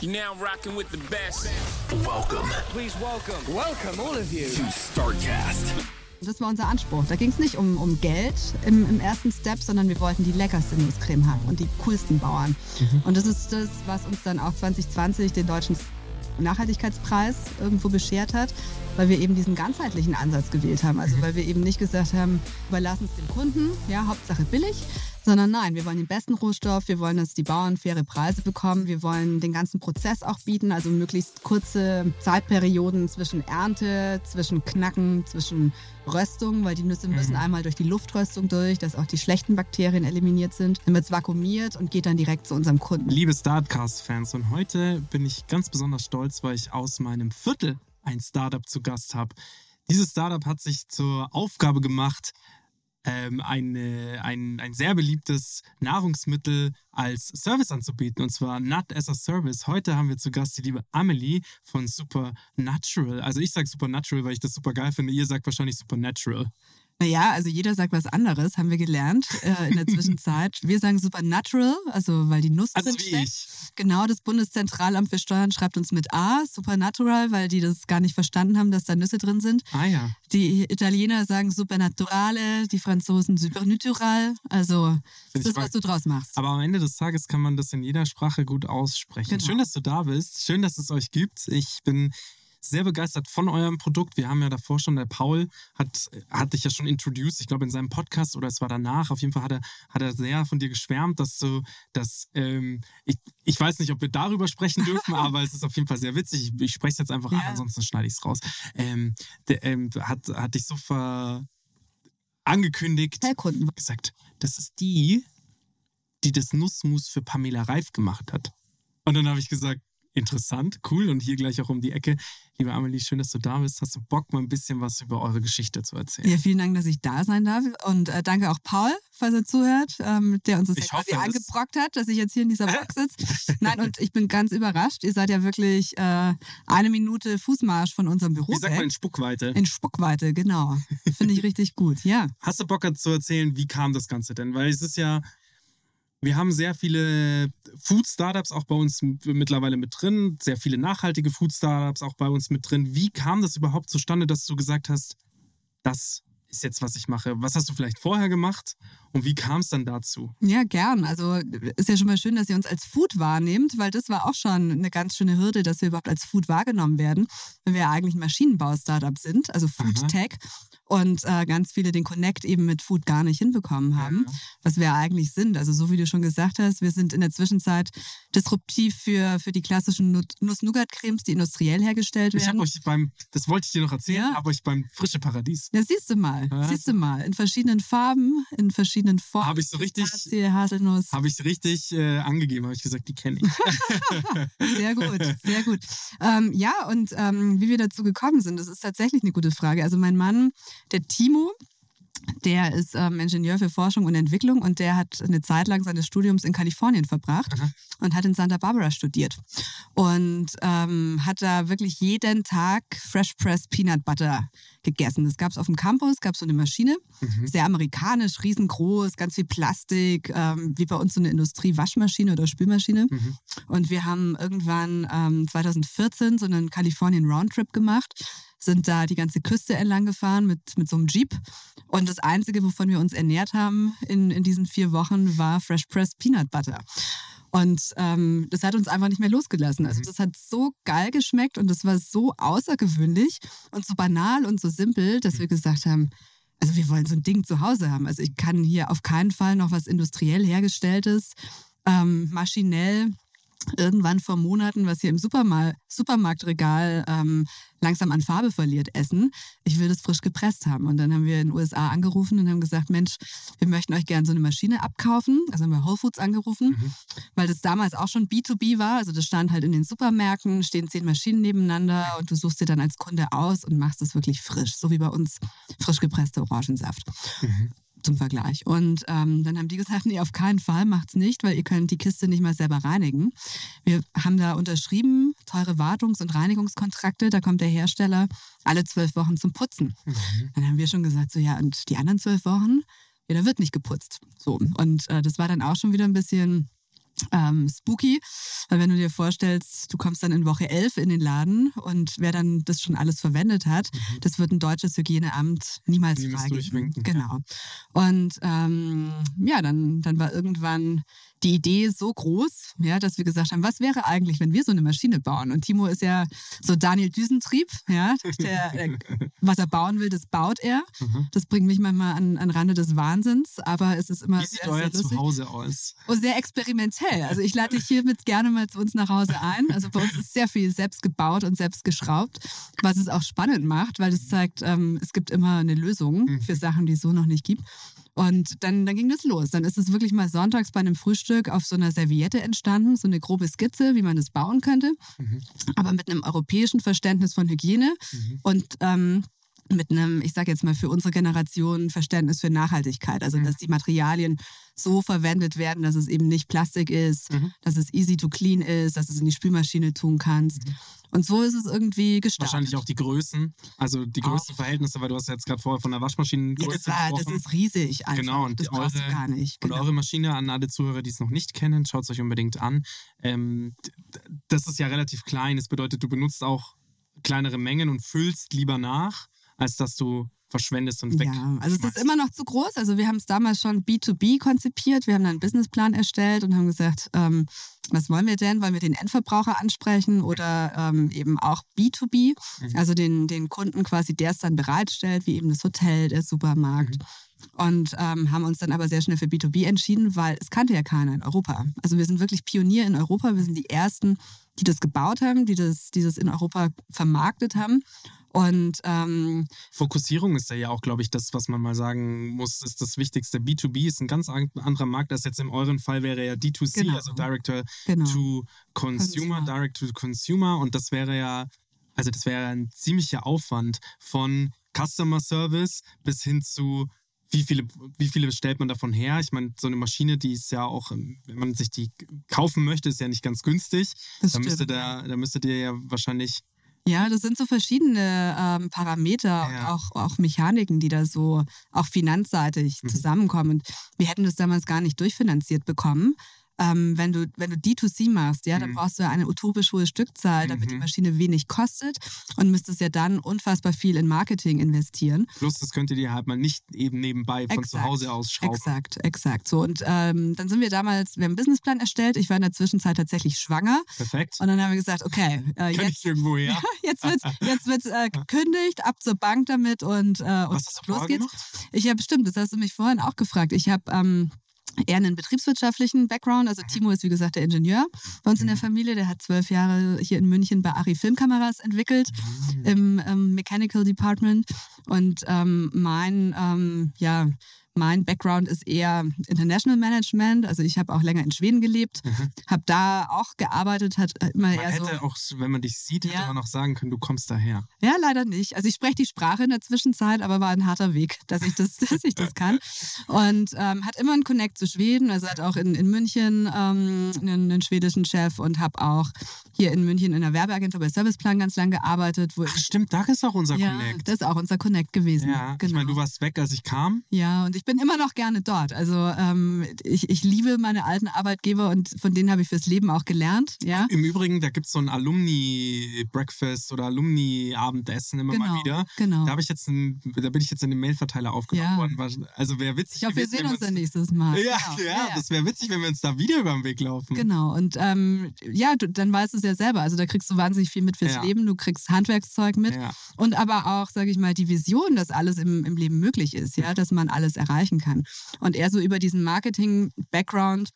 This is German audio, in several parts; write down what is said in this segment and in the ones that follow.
You now rocking with the best. Welcome Please welcome, welcome all of you. to StarCast. Das war unser Anspruch. Da ging es nicht um, um Geld im, im ersten Step, sondern wir wollten die leckerste Nusscreme haben und die coolsten Bauern. Und das ist das, was uns dann auch 2020 den deutschen Nachhaltigkeitspreis irgendwo beschert hat, weil wir eben diesen ganzheitlichen Ansatz gewählt haben. Also weil wir eben nicht gesagt haben, überlassen es dem Kunden, ja, Hauptsache billig, sondern nein, wir wollen den besten Rohstoff, wir wollen, dass die Bauern faire Preise bekommen, wir wollen den ganzen Prozess auch bieten, also möglichst kurze Zeitperioden zwischen Ernte, zwischen Knacken, zwischen Röstung, weil die Nüsse müssen einmal durch die Luftröstung durch, dass auch die schlechten Bakterien eliminiert sind. Dann wird es vakuumiert und geht dann direkt zu unserem Kunden. Liebe Startcast-Fans, und heute bin ich ganz besonders stolz, weil ich aus meinem Viertel ein Startup zu Gast habe. Dieses Startup hat sich zur Aufgabe gemacht, ähm, eine, ein, ein sehr beliebtes Nahrungsmittel als Service anzubieten, und zwar Nut as a Service. Heute haben wir zu Gast die liebe Amelie von Supernatural. Also ich sage Supernatural, weil ich das super geil finde. Ihr sagt wahrscheinlich Supernatural. Naja, also jeder sagt was anderes, haben wir gelernt äh, in der Zwischenzeit. Wir sagen Supernatural, also weil die Nuss Also drin steckt. ich. Genau, das Bundeszentralamt für Steuern schreibt uns mit A, Supernatural, weil die das gar nicht verstanden haben, dass da Nüsse drin sind. Ah ja. Die Italiener sagen Supernaturale, die Franzosen Supernatural. Also das ist, was du draus machst. Aber am Ende des Tages kann man das in jeder Sprache gut aussprechen. Genau. Schön, dass du da bist. Schön, dass es euch gibt. Ich bin sehr begeistert von eurem Produkt. Wir haben ja davor schon, der Paul hat, hat dich ja schon introduced, ich glaube in seinem Podcast oder es war danach. Auf jeden Fall hat er, hat er sehr von dir geschwärmt, dass du, dass, ähm, ich, ich weiß nicht, ob wir darüber sprechen dürfen, aber es ist auf jeden Fall sehr witzig. Ich, ich spreche es jetzt einfach an, Ja. ansonsten schneide ich es raus. Ähm, der, ähm, hat, hat dich so ver angekündigt Heilkunden. gesagt, das ist die, die das Nussmus für Pamela Reif gemacht hat. Und dann habe ich gesagt, interessant, cool und hier gleich auch um die Ecke. Liebe Amelie, schön, dass du da bist. Hast du Bock, mal ein bisschen was über eure Geschichte zu erzählen? Ja, vielen Dank, dass ich da sein darf. Und äh, danke auch Paul, falls er zuhört, ähm, der uns das Ich ja hoffe angebrockt hat, dass ich jetzt hier in dieser Box sitze. Nein, und ich bin ganz überrascht. Ihr seid ja wirklich äh, eine Minute Fußmarsch von unserem Büro Wie sagt man weg. in Spuckweite? In Spuckweite, genau. Finde ich richtig gut, ja. Hast du Bock zu erzählen, wie kam das Ganze denn? Weil es ist ja, wir haben sehr viele Food-Startups auch bei uns mittlerweile mit drin, sehr viele nachhaltige Food-Startups auch bei uns mit drin. Wie kam das überhaupt zustande, dass du gesagt hast, das ist jetzt, was ich mache? Was hast du vielleicht vorher gemacht und wie kam es dann dazu? Ja, gern. Also ist ja schon mal schön, dass ihr uns als Food wahrnehmt, weil das war auch schon eine ganz schöne Hürde, dass wir überhaupt als Food wahrgenommen werden, wenn wir ja eigentlich Maschinenbau-Startup sind, also Food Aha. Tech. Und äh, ganz viele den Connect eben mit Food gar nicht hinbekommen haben, Ja. was wir eigentlich sind. Also so wie du schon gesagt hast, wir sind in der Zwischenzeit disruptiv für, für die klassischen Nuss-Nougat-Cremes, die industriell hergestellt Ich habe werden. euch beim, das wollte ich dir noch erzählen, Ja. habe euch beim Frische Paradies. Ja, siehst du mal, Ja. siehst du mal. In verschiedenen Farben, in verschiedenen Formen. Habe ich so richtig- Haselnuss. Habe ich richtig äh, angegeben, habe ich gesagt, die kenne ich. Sehr gut, sehr gut. Ähm, ja, und ähm, wie wir dazu gekommen sind, das ist tatsächlich eine gute Frage. Also mein Mann, der Timo, der ist ähm, Ingenieur für Forschung und Entwicklung und der hat eine Zeit lang seines Studiums in Kalifornien verbracht Aha. und hat in Santa Barbara studiert. Und ähm, hat da wirklich jeden Tag Fresh Pressed Peanut Butter gegessen. Das gab es auf dem Campus, gab es so eine Maschine, Mhm. sehr amerikanisch, riesengroß, ganz viel Plastik, ähm, wie bei uns so eine Industrie-Waschmaschine oder Spülmaschine. Mhm. Und wir haben irgendwann ähm, 2014 so einen Kalifornien Roundtrip gemacht, sind da die ganze Küste entlang gefahren mit, mit so einem Jeep. Und das Einzige, wovon wir uns ernährt haben in, in diesen vier Wochen, war Fresh Pressed Peanut Butter. Und ähm, das hat uns einfach nicht mehr losgelassen. Also das hat so geil geschmeckt und das war so außergewöhnlich und so banal und so simpel, dass wir gesagt haben, also wir wollen so ein Ding zu Hause haben. Also ich kann hier auf keinen Fall noch was industriell hergestelltes, ähm, maschinell irgendwann vor Monaten, was hier im Supermal Supermarktregal ähm, langsam an Farbe verliert, essen. Ich will das frisch gepresst haben. Und dann haben wir in den USA angerufen und haben gesagt, Mensch, wir möchten euch gerne so eine Maschine abkaufen. Also haben wir Whole Foods angerufen, Mhm. weil das damals auch schon B2B war. Also das stand halt in den Supermärkten, stehen zehn Maschinen nebeneinander und du suchst dir dann als Kunde aus und machst es wirklich frisch. So wie bei uns frisch gepresster Orangensaft Mhm. Zum Vergleich. Und ähm, dann haben die gesagt, nee, auf keinen Fall macht's nicht, weil ihr könnt die Kiste nicht mal selber reinigen. Wir haben da unterschrieben, teure Wartungs- und Reinigungskontrakte, da kommt der Hersteller alle zwölf Wochen zum Putzen. Mhm. Dann haben wir schon gesagt, so ja, und die anderen zwölf Wochen, ja, da wird nicht geputzt. So. Und äh, das war dann auch schon wieder ein bisschen ähm, spooky, weil wenn du dir vorstellst, du kommst dann in Woche 11 in den Laden und wer dann das schon alles verwendet hat, mhm. das wird ein deutsches Hygieneamt niemals freigeben. Genau. Und ähm, ja, dann, dann war irgendwann die Idee so groß, ja, dass wir gesagt haben, was wäre eigentlich, wenn wir so eine Maschine bauen? Und Timo ist ja so Daniel Düsentrieb, ja, der, der, was er bauen will, das baut er. Mhm. Das bringt mich manchmal an, an Rande des Wahnsinns, aber es ist immer Wie sieht sehr, euer sehr Zuhause aus? Und sehr experimentell. Also ich lade dich hiermit gerne mal zu uns nach Hause ein. Also bei uns ist sehr viel selbst gebaut und selbst geschraubt, was es auch spannend macht, weil es zeigt, ähm, es gibt immer eine Lösung mhm. für Sachen, die es so noch nicht gibt. Und dann, dann ging das los. Dann ist es wirklich mal sonntags bei einem Frühstück auf so einer Serviette entstanden, so eine grobe Skizze, wie man das bauen könnte, mhm. aber mit einem europäischen Verständnis von Hygiene mhm. und ähm, mit einem, ich sage jetzt mal für unsere Generation, Verständnis für Nachhaltigkeit. Also, mhm. dass die Materialien so verwendet werden, dass es eben nicht Plastik ist, mhm. dass es easy to clean ist, dass du es in die Spülmaschine tun kannst. Mhm. Und so ist es irgendwie gestartet. Wahrscheinlich auch die Größen, also die größten Verhältnisse, weil du hast jetzt gerade vorher von der Waschmaschine ja, das, war, das ist riesig einfach. Genau, und das eure, gar nicht. Genau. Und eure Maschine an alle Zuhörer, die es noch nicht kennen, schaut es euch unbedingt an. Ähm, das ist ja relativ klein. Das bedeutet, du benutzt auch kleinere Mengen und füllst lieber nach, als dass du verschwendest und weg. Ja, also es ist immer noch zu groß. Also wir haben es damals schon B2B konzipiert. Wir haben dann einen Businessplan erstellt und haben gesagt, ähm, was wollen wir denn? Wollen wir den Endverbraucher ansprechen oder ähm, eben auch B2B? Mhm. Also den, den Kunden quasi, der es dann bereitstellt, wie eben das Hotel, der Supermarkt. Mhm. Und ähm, haben uns dann aber sehr schnell für B2B entschieden, weil es kannte ja keiner in Europa. Also wir sind wirklich Pionier in Europa. Wir sind die Ersten, die das gebaut haben, die das, die das in Europa vermarktet haben. Und ähm, Fokussierung ist ja auch, glaube ich, das, was man mal sagen muss, ist das Wichtigste. B2B ist ein ganz anderer Markt, als jetzt in eurem Fall wäre ja D2C, genau. also Direct genau. to Consumer, Consumer, Direct to Consumer. Und das wäre ja, also das wäre ein ziemlicher Aufwand von Customer Service bis hin zu wie viele, wie viele stellt man davon her? Ich meine, so eine Maschine, die ist ja auch, wenn man sich die kaufen möchte, ist ja nicht ganz günstig. Das da, müsste der, da müsstet ihr ja wahrscheinlich ja, das sind so verschiedene ähm, Parameter ja. auch, auch Mechaniken, die da so auch finanzseitig mhm. zusammenkommen. Und wir hätten das damals gar nicht durchfinanziert bekommen ähm, wenn, du, wenn du D2C machst, ja, dann mhm. brauchst du ja eine utopisch hohe Stückzahl, damit mhm. die Maschine wenig kostet und müsstest ja dann unfassbar viel in Marketing investieren. Plus, das könnt ihr dir halt mal nicht eben nebenbei von exakt, zu Hause aus schrauben. Exakt, exakt. So, und ähm, dann sind wir damals, wir haben einen Businessplan erstellt. Ich war in der Zwischenzeit tatsächlich schwanger. Perfekt. Und dann haben wir gesagt, okay, äh, jetzt, irgendwo her. jetzt wird, jetzt wird äh, gekündigt, ab zur Bank damit und, äh, und los geht's. Gemacht? Ich habe bestimmt, das hast du mich vorhin auch gefragt. Ich habe ähm, eher einen betriebswirtschaftlichen Background. Also mhm. Timo ist, wie gesagt, der Ingenieur bei uns in der mhm. Familie. Der hat zwölf Jahre hier in München bei Ari Filmkameras entwickelt mhm. im ähm, Mechanical Department. Und ähm, mein, ähm, ja, mein Background ist eher International Management. Also ich habe auch länger in Schweden gelebt, mhm. habe da auch gearbeitet, hat immer man eher hätte so. auch, wenn man dich sieht, ja. hätte man auch sagen können, du kommst daher. Ja, leider nicht. Also ich spreche die Sprache in der Zwischenzeit, aber war ein harter Weg, dass ich das, dass ich das kann. Und ähm, hat immer einen Connect zu Schweden. Also hat auch in, in München ähm, einen, einen, schwedischen Chef und habe auch hier in München in der Werbeagentur bei Serviceplan ganz lange gearbeitet. Wo Ach, stimmt, da ist auch unser ja, Connect. Das ist auch unser Connect gewesen. Ja, genau. ich meine, du warst weg, als ich kam. Ja, und ich bin immer noch gerne dort. Also ähm, ich, ich liebe meine alten Arbeitgeber und von denen habe ich fürs Leben auch gelernt. Ja? Im Übrigen, da gibt es so ein Alumni-Breakfast oder Alumni-Abendessen immer genau, mal wieder. Genau. Da, ich jetzt ein, da bin ich jetzt in den Mailverteiler aufgenommen ja. worden. Also wäre witzig. Ich hoffe, wir sehen uns dann nächstes Mal. Ja, genau. ja, ja, das wäre witzig, wenn wir uns da wieder über den Weg laufen. Genau. Und ähm, ja, du, dann weißt du es ja selber. Also da kriegst du wahnsinnig viel mit fürs ja. Leben. Du kriegst Handwerkszeug mit. Und aber auch, sage ich mal, die Vision, dass alles im, im Leben möglich ist, ja, dass man alles erreichen kann. Und er so über diesen Marketing-Background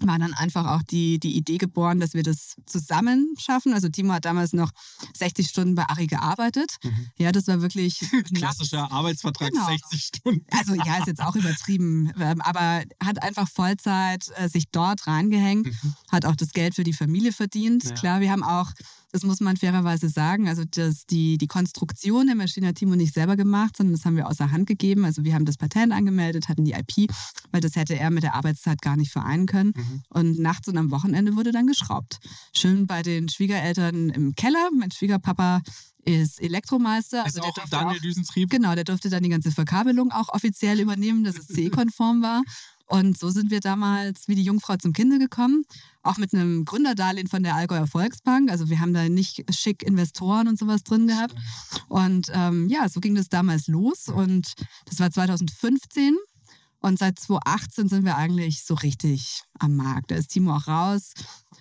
war dann einfach auch die, die Idee geboren, dass wir das zusammen schaffen. Also Timo hat damals noch 60 Stunden bei Ari gearbeitet. Mhm. Ja, das war wirklich... Klassischer Arbeitsvertrag, genau. 60 Stunden. Also ja, ist jetzt auch übertrieben, ähm, aber hat einfach Vollzeit äh, sich dort reingehängt, mhm. hat auch das Geld für die Familie verdient. Ja. Klar, wir haben auch das muss man fairerweise sagen. Also das, die, die Konstruktion der Maschine hat Timo nicht selber gemacht, sondern das haben wir außer Hand gegeben. Also wir haben das Patent angemeldet, hatten die IP, weil das hätte er mit der Arbeitszeit gar nicht vereinen können. Mhm. Und nachts und am Wochenende wurde dann geschraubt. Schön bei den Schwiegereltern im Keller. Mein Schwiegerpapa ist Elektromeister. Ist also auch Daniel auch, Düsentrieb? Genau, der durfte dann die ganze Verkabelung auch offiziell übernehmen, dass es CE-konform war. Und so sind wir damals wie die Jungfrau zum Kinde gekommen, auch mit einem Gründerdarlehen von der Allgäuer Volksbank. Also wir haben da nicht schick Investoren und sowas drin gehabt. Und ähm, ja, so ging das damals los und das war 2015. Und seit 2018 sind wir eigentlich so richtig am Markt. Da ist Timo auch raus,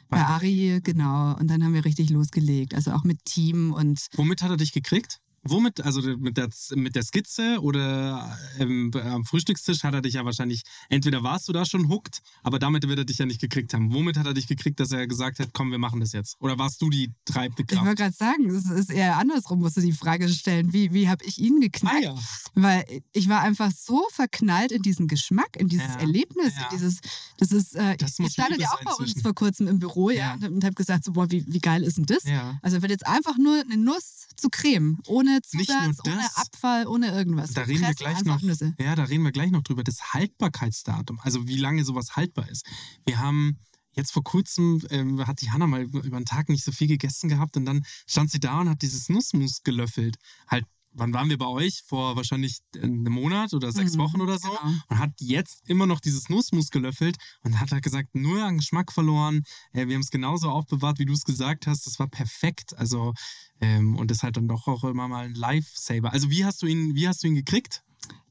bei Ari, genau. Und dann haben wir richtig losgelegt. Also auch mit Team und. Womit hat er dich gekriegt? Womit? Also mit der, mit der Skizze oder ähm, am Frühstückstisch hat er dich ja wahrscheinlich, entweder warst du da schon hooked, aber damit wird er dich ja nicht gekriegt haben. Womit hat er dich gekriegt, dass er gesagt hat, komm, wir machen das jetzt? Oder warst du die treibende Kraft? Ich wollte gerade sagen, es ist eher andersrum, musst du die Frage stellen. Wie, wie habe ich ihn geknallt? Ah, ja. Weil ich war einfach so verknallt in diesen Geschmack, in dieses ja. Erlebnis, ja. in dieses, das ist, äh, das ich stand ja auch bei uns vor kurzem im Büro ja, und habe gesagt, so, boah, wie, wie geil ist denn das? Also wird jetzt einfach nur eine Nuss zu Creme, ohne Zusatz, ohne Abfall, ohne irgendwas. Da reden wir gleich noch. Nüsse. Ja, da reden wir gleich noch drüber. Das Haltbarkeitsdatum, also wie lange sowas haltbar ist. Wir haben jetzt vor kurzem ähm, hat die Hanna mal über einen Tag nicht so viel gegessen gehabt und dann stand sie da und hat dieses Nussmus gelöffelt. Halt wann waren wir bei euch? Vor wahrscheinlich einem Monat oder sechs mhm, Wochen oder so. Genau. Und hat jetzt immer noch dieses Nussmus gelöffelt und hat halt gesagt, nur an Geschmack verloren. Äh, wir haben es genauso aufbewahrt, wie du es gesagt hast. Das war perfekt. Also, ähm, und ist halt dann doch auch immer mal ein Lifesaver. Also, wie hast du ihn, wie hast du ihn gekriegt?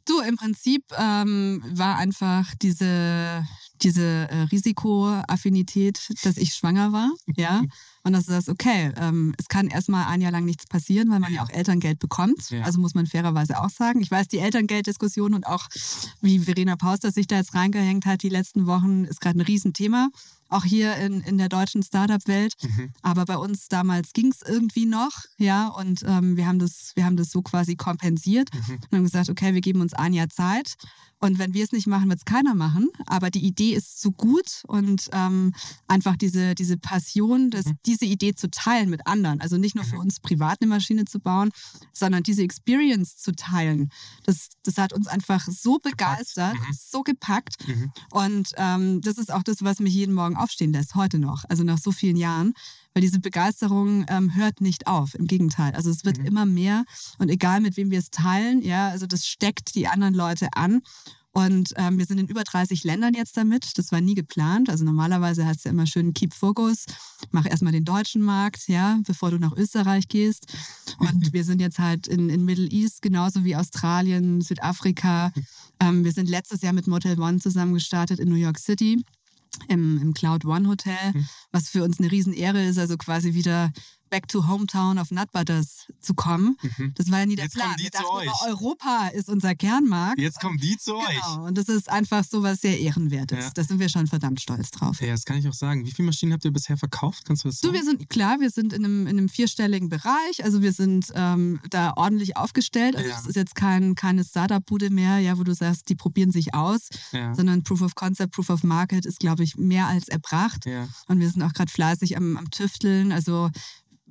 Du, im Prinzip ähm, war einfach diese, diese äh, Risikoaffinität, dass ich schwanger war, ja. Und dass du sagst, okay, ähm, es kann erstmal ein Jahr lang nichts passieren, weil man ja auch Elterngeld bekommt. Ja. Also muss man fairerweise auch sagen. Ich weiß, die Elterngelddiskussion und auch wie Verena Pauster sich da jetzt reingehängt hat die letzten Wochen, ist gerade ein Riesenthema auch hier in, in der deutschen Startup-Welt. Mhm. Aber bei uns damals ging es irgendwie noch, ja, und ähm, wir, haben das, wir haben das so quasi kompensiert mhm. und haben gesagt, okay, wir geben uns ein Jahr Zeit und wenn wir es nicht machen, wird es keiner machen. Aber die Idee ist so gut und ähm, einfach diese, diese Passion, das, mhm. diese Idee zu teilen mit anderen. Also nicht nur für mhm. uns privat eine Maschine zu bauen, sondern diese Experience zu teilen. Das, das hat uns einfach so begeistert, mhm. so gepackt. Mhm. Und ähm, das ist auch das, was mich jeden Morgen aufstehen lässt, heute noch. Also nach so vielen Jahren weil diese Begeisterung ähm, hört nicht auf. Im Gegenteil. Also es wird mhm. immer mehr und egal mit wem wir es teilen, ja, also das steckt die anderen Leute an. Und ähm, wir sind in über 30 Ländern jetzt damit. Das war nie geplant. Also normalerweise heißt es ja immer schön Keep Focus. Mach erstmal den deutschen Markt, ja, bevor du nach Österreich gehst. Und wir sind jetzt halt in, in Middle East, genauso wie Australien, Südafrika. Ähm, wir sind letztes Jahr mit Motel One zusammen gestartet in New York City im, im Cloud One Hotel, mhm. was für uns eine Riesenehre ist, also quasi wieder back to hometown of Nutbutters zu kommen. Mhm. Das war ja nie der Jetzt Plan. Kommen die Wir zu euch. Europa ist unser Kernmarkt. Jetzt kommen die zu genau. euch. Und das ist einfach so was sehr Ehrenwertes. Ja. Da sind wir schon verdammt stolz drauf. Ja, das kann ich auch sagen. Wie viele Maschinen habt ihr bisher verkauft? Kannst du das sagen? Du, wir sind, klar, wir sind in einem, in einem vierstelligen Bereich. Also wir sind ähm, da ordentlich aufgestellt. Also es ja. ist jetzt kein, keine Startup-Bude mehr, ja, wo du sagst, die probieren sich aus, ja. sondern Proof of Concept, Proof of Market ist, glaube ich, mehr als erbracht. Und wir sind auch gerade fleißig am, am Tüfteln. Also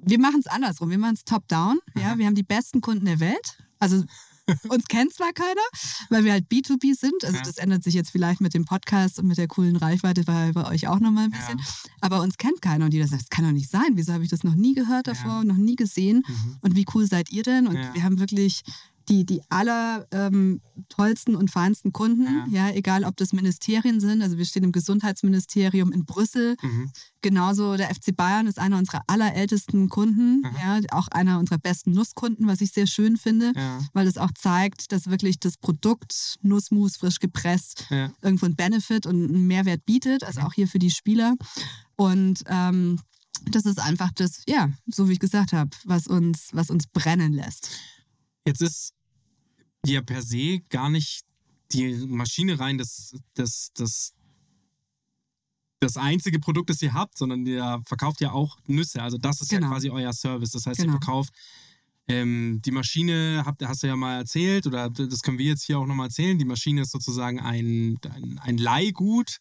wir machen es andersrum. Wir machen es top-down. Ja? Wir haben die besten Kunden der Welt. Also uns kennt zwar keiner, weil wir halt B2B sind. Also ja. das ändert sich jetzt vielleicht mit dem Podcast und mit der coolen Reichweite bei, bei euch auch nochmal ein bisschen. Ja. Aber uns kennt keiner und jeder sagt, das kann doch nicht sein. Wieso habe ich das noch nie gehört davor, ja. noch nie gesehen? Mhm. Und wie cool seid ihr denn? Und wir haben wirklich die, die aller ähm, tollsten und feinsten Kunden, ja. ja. egal ob das Ministerien sind, also wir stehen im Gesundheitsministerium in Brüssel, mhm. genauso der FC Bayern ist einer unserer allerältesten Kunden, mhm. ja, auch einer unserer besten Nusskunden, was ich sehr schön finde, ja. weil es auch zeigt, dass wirklich das Produkt Nussmus frisch gepresst irgendwo einen Benefit und einen Mehrwert bietet, also mhm. auch hier für die Spieler und ähm, das ist einfach das, ja, so wie ich gesagt habe, was uns, was uns brennen lässt. Jetzt ist ja per se gar nicht die Maschine rein das, das, das, das einzige Produkt, das ihr habt, sondern ihr verkauft ja auch Nüsse. Also das ist genau. ja quasi euer Service. Das heißt, genau. ihr verkauft ähm, die Maschine, habt, hast du ja mal erzählt, oder das können wir jetzt hier auch nochmal erzählen. Die Maschine ist sozusagen ein, ein, ein Leihgut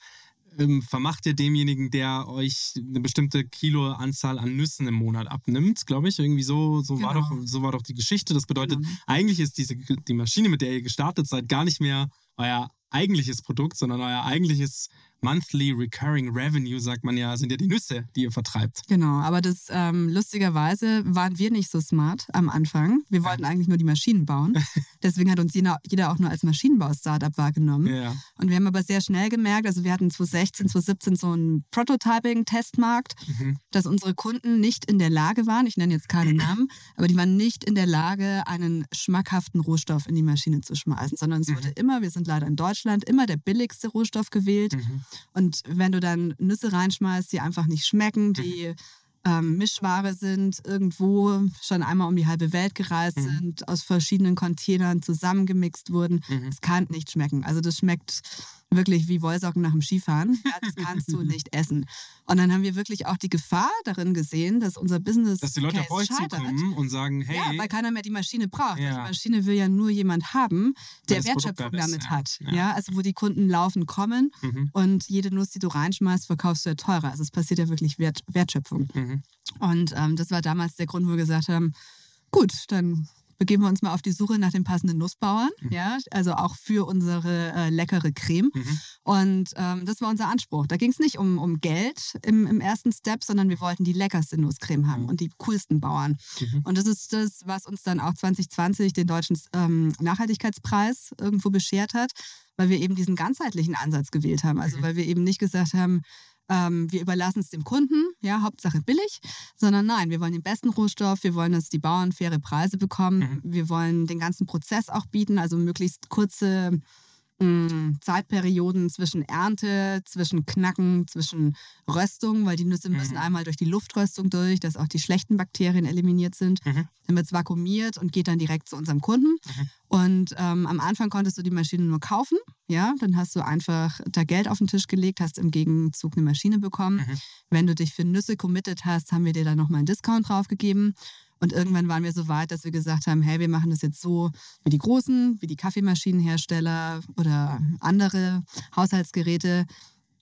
ähm, vermacht ihr demjenigen, der euch eine bestimmte Kiloanzahl an Nüssen im Monat abnimmt, glaube ich. Irgendwie so, so, genau. war doch, so war doch die Geschichte. Das bedeutet, genau. eigentlich ist diese, die Maschine, mit der ihr gestartet seid, gar nicht mehr euer eigentliches Produkt, sondern euer eigentliches Monthly Recurring Revenue, sagt man ja, sind ja die Nüsse, die ihr vertreibt. Genau, aber das ähm, lustigerweise waren wir nicht so smart am Anfang. Wir wollten eigentlich nur die Maschinen bauen. Deswegen hat uns jeder, jeder auch nur als Maschinenbau-Startup wahrgenommen. Ja. Und wir haben aber sehr schnell gemerkt, also wir hatten 2016, 2017 so einen Prototyping-Testmarkt, Mhm. dass unsere Kunden nicht in der Lage waren, ich nenne jetzt keine Namen, aber die waren nicht in der Lage, einen schmackhaften Rohstoff in die Maschine zu schmeißen, sondern es Mhm. wurde immer, wir sind leider in Deutschland, immer der billigste Rohstoff gewählt. Mhm. Und wenn du dann Nüsse reinschmeißt, die einfach nicht schmecken, Mhm. die ähm, Mischware sind, irgendwo schon einmal um die halbe Welt gereist Mhm. sind, aus verschiedenen Containern zusammengemixt wurden, Mhm. es kann nicht schmecken. Also das schmeckt wirklich wie Wollsocken nach dem Skifahren. Ja, das kannst du nicht essen. Und dann haben wir wirklich auch die Gefahr darin gesehen, dass unser Business Dass die Leute Case auf euch scheitert. zukommen und sagen, hey, Ja, weil keiner mehr die Maschine braucht. Ja. Die Maschine will ja nur jemand haben, der Wertschöpfung damit ja. hat. Ja. Ja. also wo die Kunden laufen kommen mhm. und jede Nuss, die du reinschmeißt, verkaufst du ja teurer. Also es passiert ja wirklich Wert, Wertschöpfung. Mhm. Und ähm, das war damals der Grund, wo wir gesagt haben, gut, dann begeben wir uns mal auf die Suche nach den passenden Nussbauern, Mhm. ja, also auch für unsere äh, leckere Creme. Mhm. Und ähm, das war unser Anspruch. Da ging es nicht um, um Geld im, im ersten Step, sondern wir wollten die leckerste Nusscreme haben Mhm. und die coolsten Bauern. Mhm. Und das ist das, was uns dann auch 2020 den deutschen ähm, Nachhaltigkeitspreis irgendwo beschert hat, weil wir eben diesen ganzheitlichen Ansatz gewählt haben. Also Mhm. weil wir eben nicht gesagt haben, ähm, wir überlassen es dem Kunden, ja, Hauptsache billig, sondern nein, wir wollen den besten Rohstoff, wir wollen, dass die Bauern faire Preise bekommen, Mhm. wir wollen den ganzen Prozess auch bieten, also möglichst kurze mh, Zeitperioden zwischen Ernte, zwischen Knacken, zwischen Röstung, weil die Nüsse müssen Mhm. einmal durch die Luftröstung durch, dass auch die schlechten Bakterien eliminiert sind. Mhm. Dann wird es vakuumiert und geht dann direkt zu unserem Kunden. Mhm. Und ähm, am Anfang konntest du die Maschine nur kaufen. Ja, dann hast du einfach da Geld auf den Tisch gelegt, hast im Gegenzug eine Maschine bekommen. Mhm. Wenn du dich für Nüsse committed hast, haben wir dir dann nochmal einen Discount draufgegeben. Und irgendwann waren wir so weit, dass wir gesagt haben, hey, wir machen das jetzt so wie die Großen, wie die Kaffeemaschinenhersteller oder andere Haushaltsgeräte.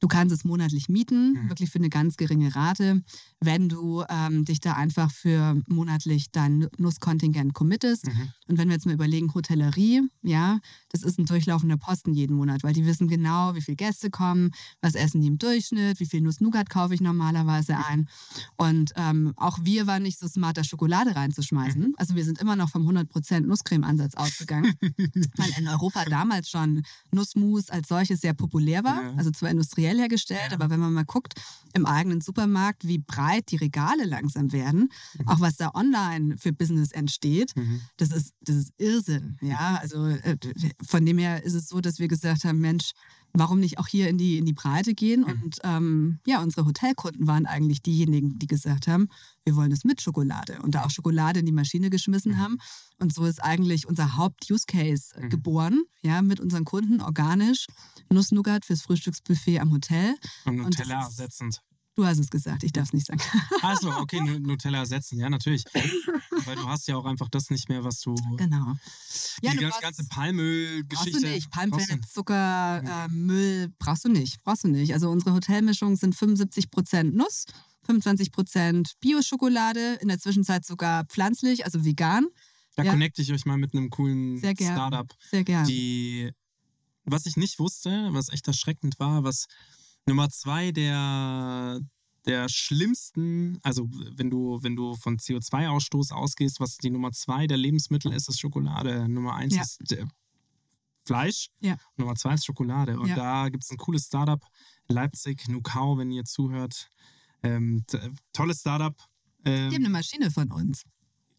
Du kannst es monatlich mieten, Mhm. wirklich für eine ganz geringe Rate, wenn du ähm, dich da einfach für monatlich dein Nusskontingent committest. Mhm. Und wenn wir jetzt mal überlegen, Hotellerie, ja, das ist ein durchlaufender Posten jeden Monat, weil die wissen genau, wie viele Gäste kommen, was essen die im Durchschnitt, wie viel Nuss-Nougat kaufe ich normalerweise ein. Und ähm, auch wir waren nicht so smart, da Schokolade reinzuschmeißen. Also wir sind immer noch vom 100% Nusscreme-Ansatz ausgegangen, weil in Europa damals schon Nussmus als solches sehr populär war, also zwar industriell hergestellt, Ja. aber wenn man mal guckt im eigenen Supermarkt, wie breit die Regale langsam werden, Mhm. auch was da online für Business entsteht, Mhm. das ist, das ist Irrsinn. Ja, also äh, von dem her ist es so, dass wir gesagt haben, Mensch, warum nicht auch hier in die, in die Breite gehen? Mhm. Und ähm, ja, unsere Hotelkunden waren eigentlich diejenigen, die gesagt haben, wir wollen es mit Schokolade und da auch Schokolade in die Maschine geschmissen Mhm. haben. Und so ist eigentlich unser Haupt-Use-Case äh, Mhm. geboren, ja, mit unseren Kunden organisch. Nuss-Nougat fürs Frühstücksbuffet am Hotel. Und Nutella ersetzend. Du hast es gesagt, ich darf es nicht sagen. Achso, okay, Nu- Nutella ersetzen, ja, natürlich. Weil du hast ja auch einfach das nicht mehr, was du. genau. Ja, die ganze, brauchst- ganze Brauchst Palmöl-Geschichte. du nicht. brauchst Palmfett, Zucker, äh, Müll brauchst du nicht. Brauchst du nicht. Also unsere Hotelmischungen sind 75% Nuss, 25% Bio-Schokolade, in der Zwischenzeit sogar pflanzlich, also vegan. Da Ja. connecte ich euch mal mit einem coolen Sehr. Startup. Sehr gern. Die, was ich nicht wusste, was echt erschreckend war, was Nummer zwei der, der schlimmsten, also wenn du, wenn du von CO2-Ausstoß ausgehst, was die Nummer zwei der Lebensmittel ist, ist Schokolade. Nummer eins Ja. ist äh, Fleisch. Ja. Nummer zwei ist Schokolade. Und Ja. da gibt es ein cooles Startup, Leipzig, Nukau, wenn ihr zuhört. Ähm, tolles Startup. Ähm, Die haben eine Maschine von uns.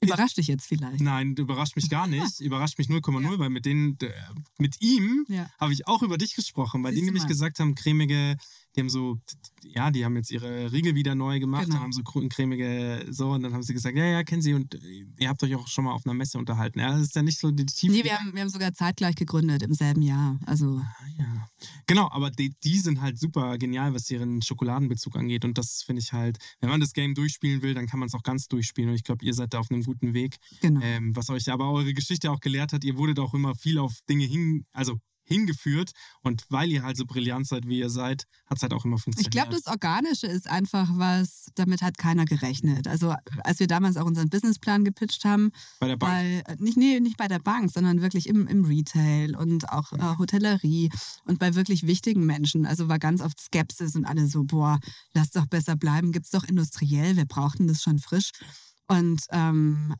Überrascht dich jetzt vielleicht. Nein, du überrascht mich gar nicht. überrascht mich 0,0, weil mit denen, d- mit ihm Ja. habe ich auch über dich gesprochen, weil die Siehst du nämlich gesagt haben, cremige, die haben so, ja, die haben jetzt ihre Riegel wieder neu gemacht Genau. haben so cremige, so, und dann haben sie gesagt, ja, ja, kennen sie und äh, ihr habt euch auch schon mal auf einer Messe unterhalten. Ja, das ist ja nicht so die Tiefe. Nee, wir haben, wir haben sogar zeitgleich gegründet im selben Jahr. Also Ah, ja. Genau, aber die, die sind halt super genial, was ihren Schokoladenbezug angeht. Und das finde ich halt, wenn man das Game durchspielen will, dann kann man es auch ganz durchspielen. Und ich glaube, ihr seid da auf einem guten Weg. genau. Ähm, was euch aber eure Geschichte auch gelehrt hat, ihr wurdet auch immer viel auf Dinge hin, also hingeführt. Und weil ihr halt so brillant seid, wie ihr seid, hat es halt auch immer funktioniert. Ich glaube, das Organische ist einfach was, damit hat keiner gerechnet. Also als wir damals auch unseren Businessplan gepitcht haben, bei der Bank. Bei, äh, nicht, nee, nicht bei der Bank, sondern wirklich im, im Retail und auch äh, Hotellerie und bei wirklich wichtigen Menschen. Also war ganz oft Skepsis und alle so, boah, lass doch besser bleiben, gibt's doch industriell, wir brauchten das schon frisch. Und ähm,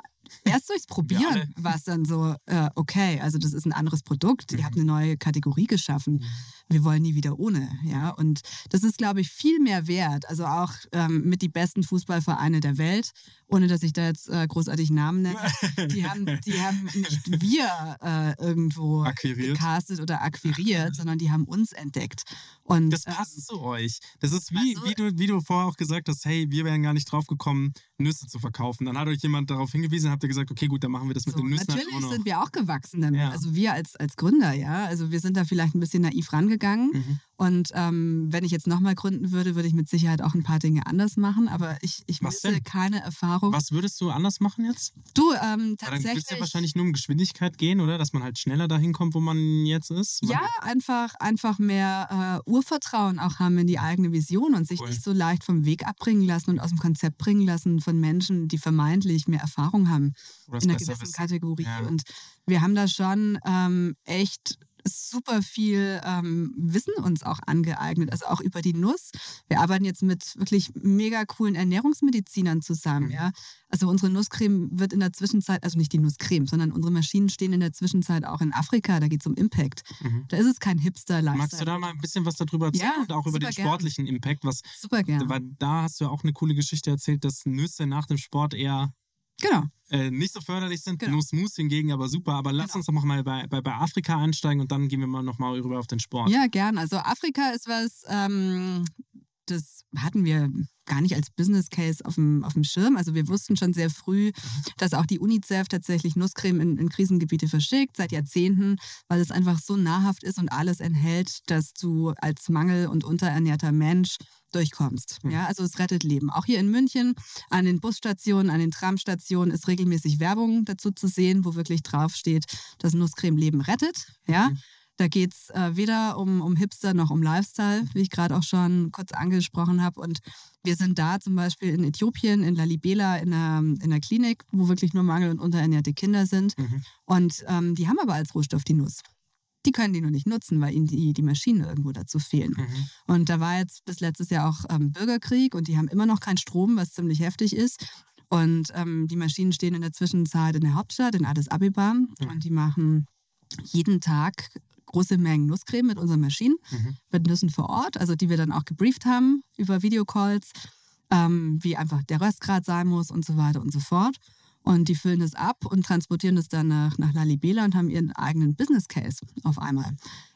erst durchs Probieren war es dann so, äh, okay, also das ist ein anderes Produkt, ihr habt Mhm. eine neue Kategorie geschaffen. Wir wollen nie wieder ohne, ja. Und das ist, glaube ich, viel mehr wert. Also auch ähm, mit die besten Fußballvereine der Welt, ohne dass ich da jetzt äh, großartig Namen nenne. Die haben, die haben nicht wir äh, irgendwo Akquiriert. gecastet oder akquiriert, sondern die haben uns entdeckt. Und Das äh, passt zu euch. Das ist wie, Also- wie, du, wie du vorher auch gesagt hast, hey, wir wären gar nicht drauf gekommen, Nüsse zu verkaufen. Dann hat euch jemand darauf hingewiesen, habt ihr gesagt, okay, gut, dann machen wir das mit So, den Nüssen halt natürlich noch. sind wir auch gewachsen damit. Ja. Also wir als, als Gründer, ja. Also wir sind da vielleicht ein bisschen naiv rangegangen. Mhm. Und ähm, wenn ich jetzt nochmal gründen würde, würde ich mit Sicherheit auch ein paar Dinge anders machen. Aber ich, ich Was misse denn? keine Erfahrung. Was würdest du anders machen jetzt? Du, ähm, Weil dann wird tatsächlich. es ja wahrscheinlich nur um Geschwindigkeit gehen, oder? Dass man halt schneller dahin kommt, wo man jetzt ist. Ja, einfach, einfach mehr äh, Urvertrauen auch haben in die eigene Vision und sich Cool. nicht so leicht vom Weg abbringen lassen und aus dem Konzept bringen lassen von Menschen, die vermeintlich mehr Erfahrung haben in einer gewissen wissen. Kategorie. Ja. Und wir haben da schon ähm, echt super viel ähm, Wissen uns auch angeeignet, also auch über die Nuss. Wir arbeiten jetzt mit wirklich mega coolen Ernährungsmedizinern zusammen. Mhm. Ja? Also unsere Nusscreme wird in der Zwischenzeit, also nicht die Nusscreme, sondern unsere Maschinen stehen in der Zwischenzeit auch in Afrika. Da geht es um Impact. Mhm. Da ist es kein Hipster-Lifestyle. Magst du da mal ein bisschen was darüber erzählen Ja, und auch über den gern. sportlichen Impact? Was, Super gerne. Weil da hast du ja auch eine coole Geschichte erzählt, dass Nüsse nach dem Sport eher Genau. äh, nicht so förderlich sind. Genau. Nuss-Mus hingegen aber super. Aber lass Genau. uns doch mal bei, bei, bei Afrika einsteigen und dann gehen wir mal noch mal rüber auf den Sport. Ja, gern. Also Afrika ist was, ähm, das hatten wir gar nicht als Business Case auf dem, auf dem Schirm. Also wir wussten schon sehr früh, dass auch die UNICEF tatsächlich Nusscreme in, in Krisengebiete verschickt, seit Jahrzehnten, weil es einfach so nahrhaft ist und alles enthält, dass du als mangel- und unterernährter Mensch durchkommst. Mhm. Ja, also es rettet Leben. Auch hier in München an den Busstationen, an den Tramstationen ist regelmäßig Werbung dazu zu sehen, wo wirklich draufsteht, dass Nusscreme Leben rettet. Ja, Mhm. da geht es äh, weder um, um Hipster noch um Lifestyle, wie ich gerade auch schon kurz angesprochen habe. Und wir sind da zum Beispiel in Äthiopien, in Lalibela, in einer, in einer Klinik, wo wirklich nur mangel- und unterernährte Kinder sind. Mhm. Und ähm, die haben aber als Rohstoff die Nuss. Die können die nur nicht nutzen, weil ihnen die, die Maschinen irgendwo dazu fehlen. Mhm. Und da war jetzt bis letztes Jahr auch ähm, Bürgerkrieg und die haben immer noch keinen Strom, was ziemlich heftig ist. Und ähm, die Maschinen stehen in der Zwischenzeit in der Hauptstadt, in Addis Abeba. Und die machen jeden Tag große Mengen Nusscreme mit unseren Maschinen, Mhm. mit Nüssen vor Ort, also die wir dann auch gebrieft haben über Videocalls, ähm, wie einfach der Röstgrad sein muss und so weiter und so fort. Und die füllen das ab und transportieren das dann nach, nach Lalibela und haben ihren eigenen Business Case auf einmal.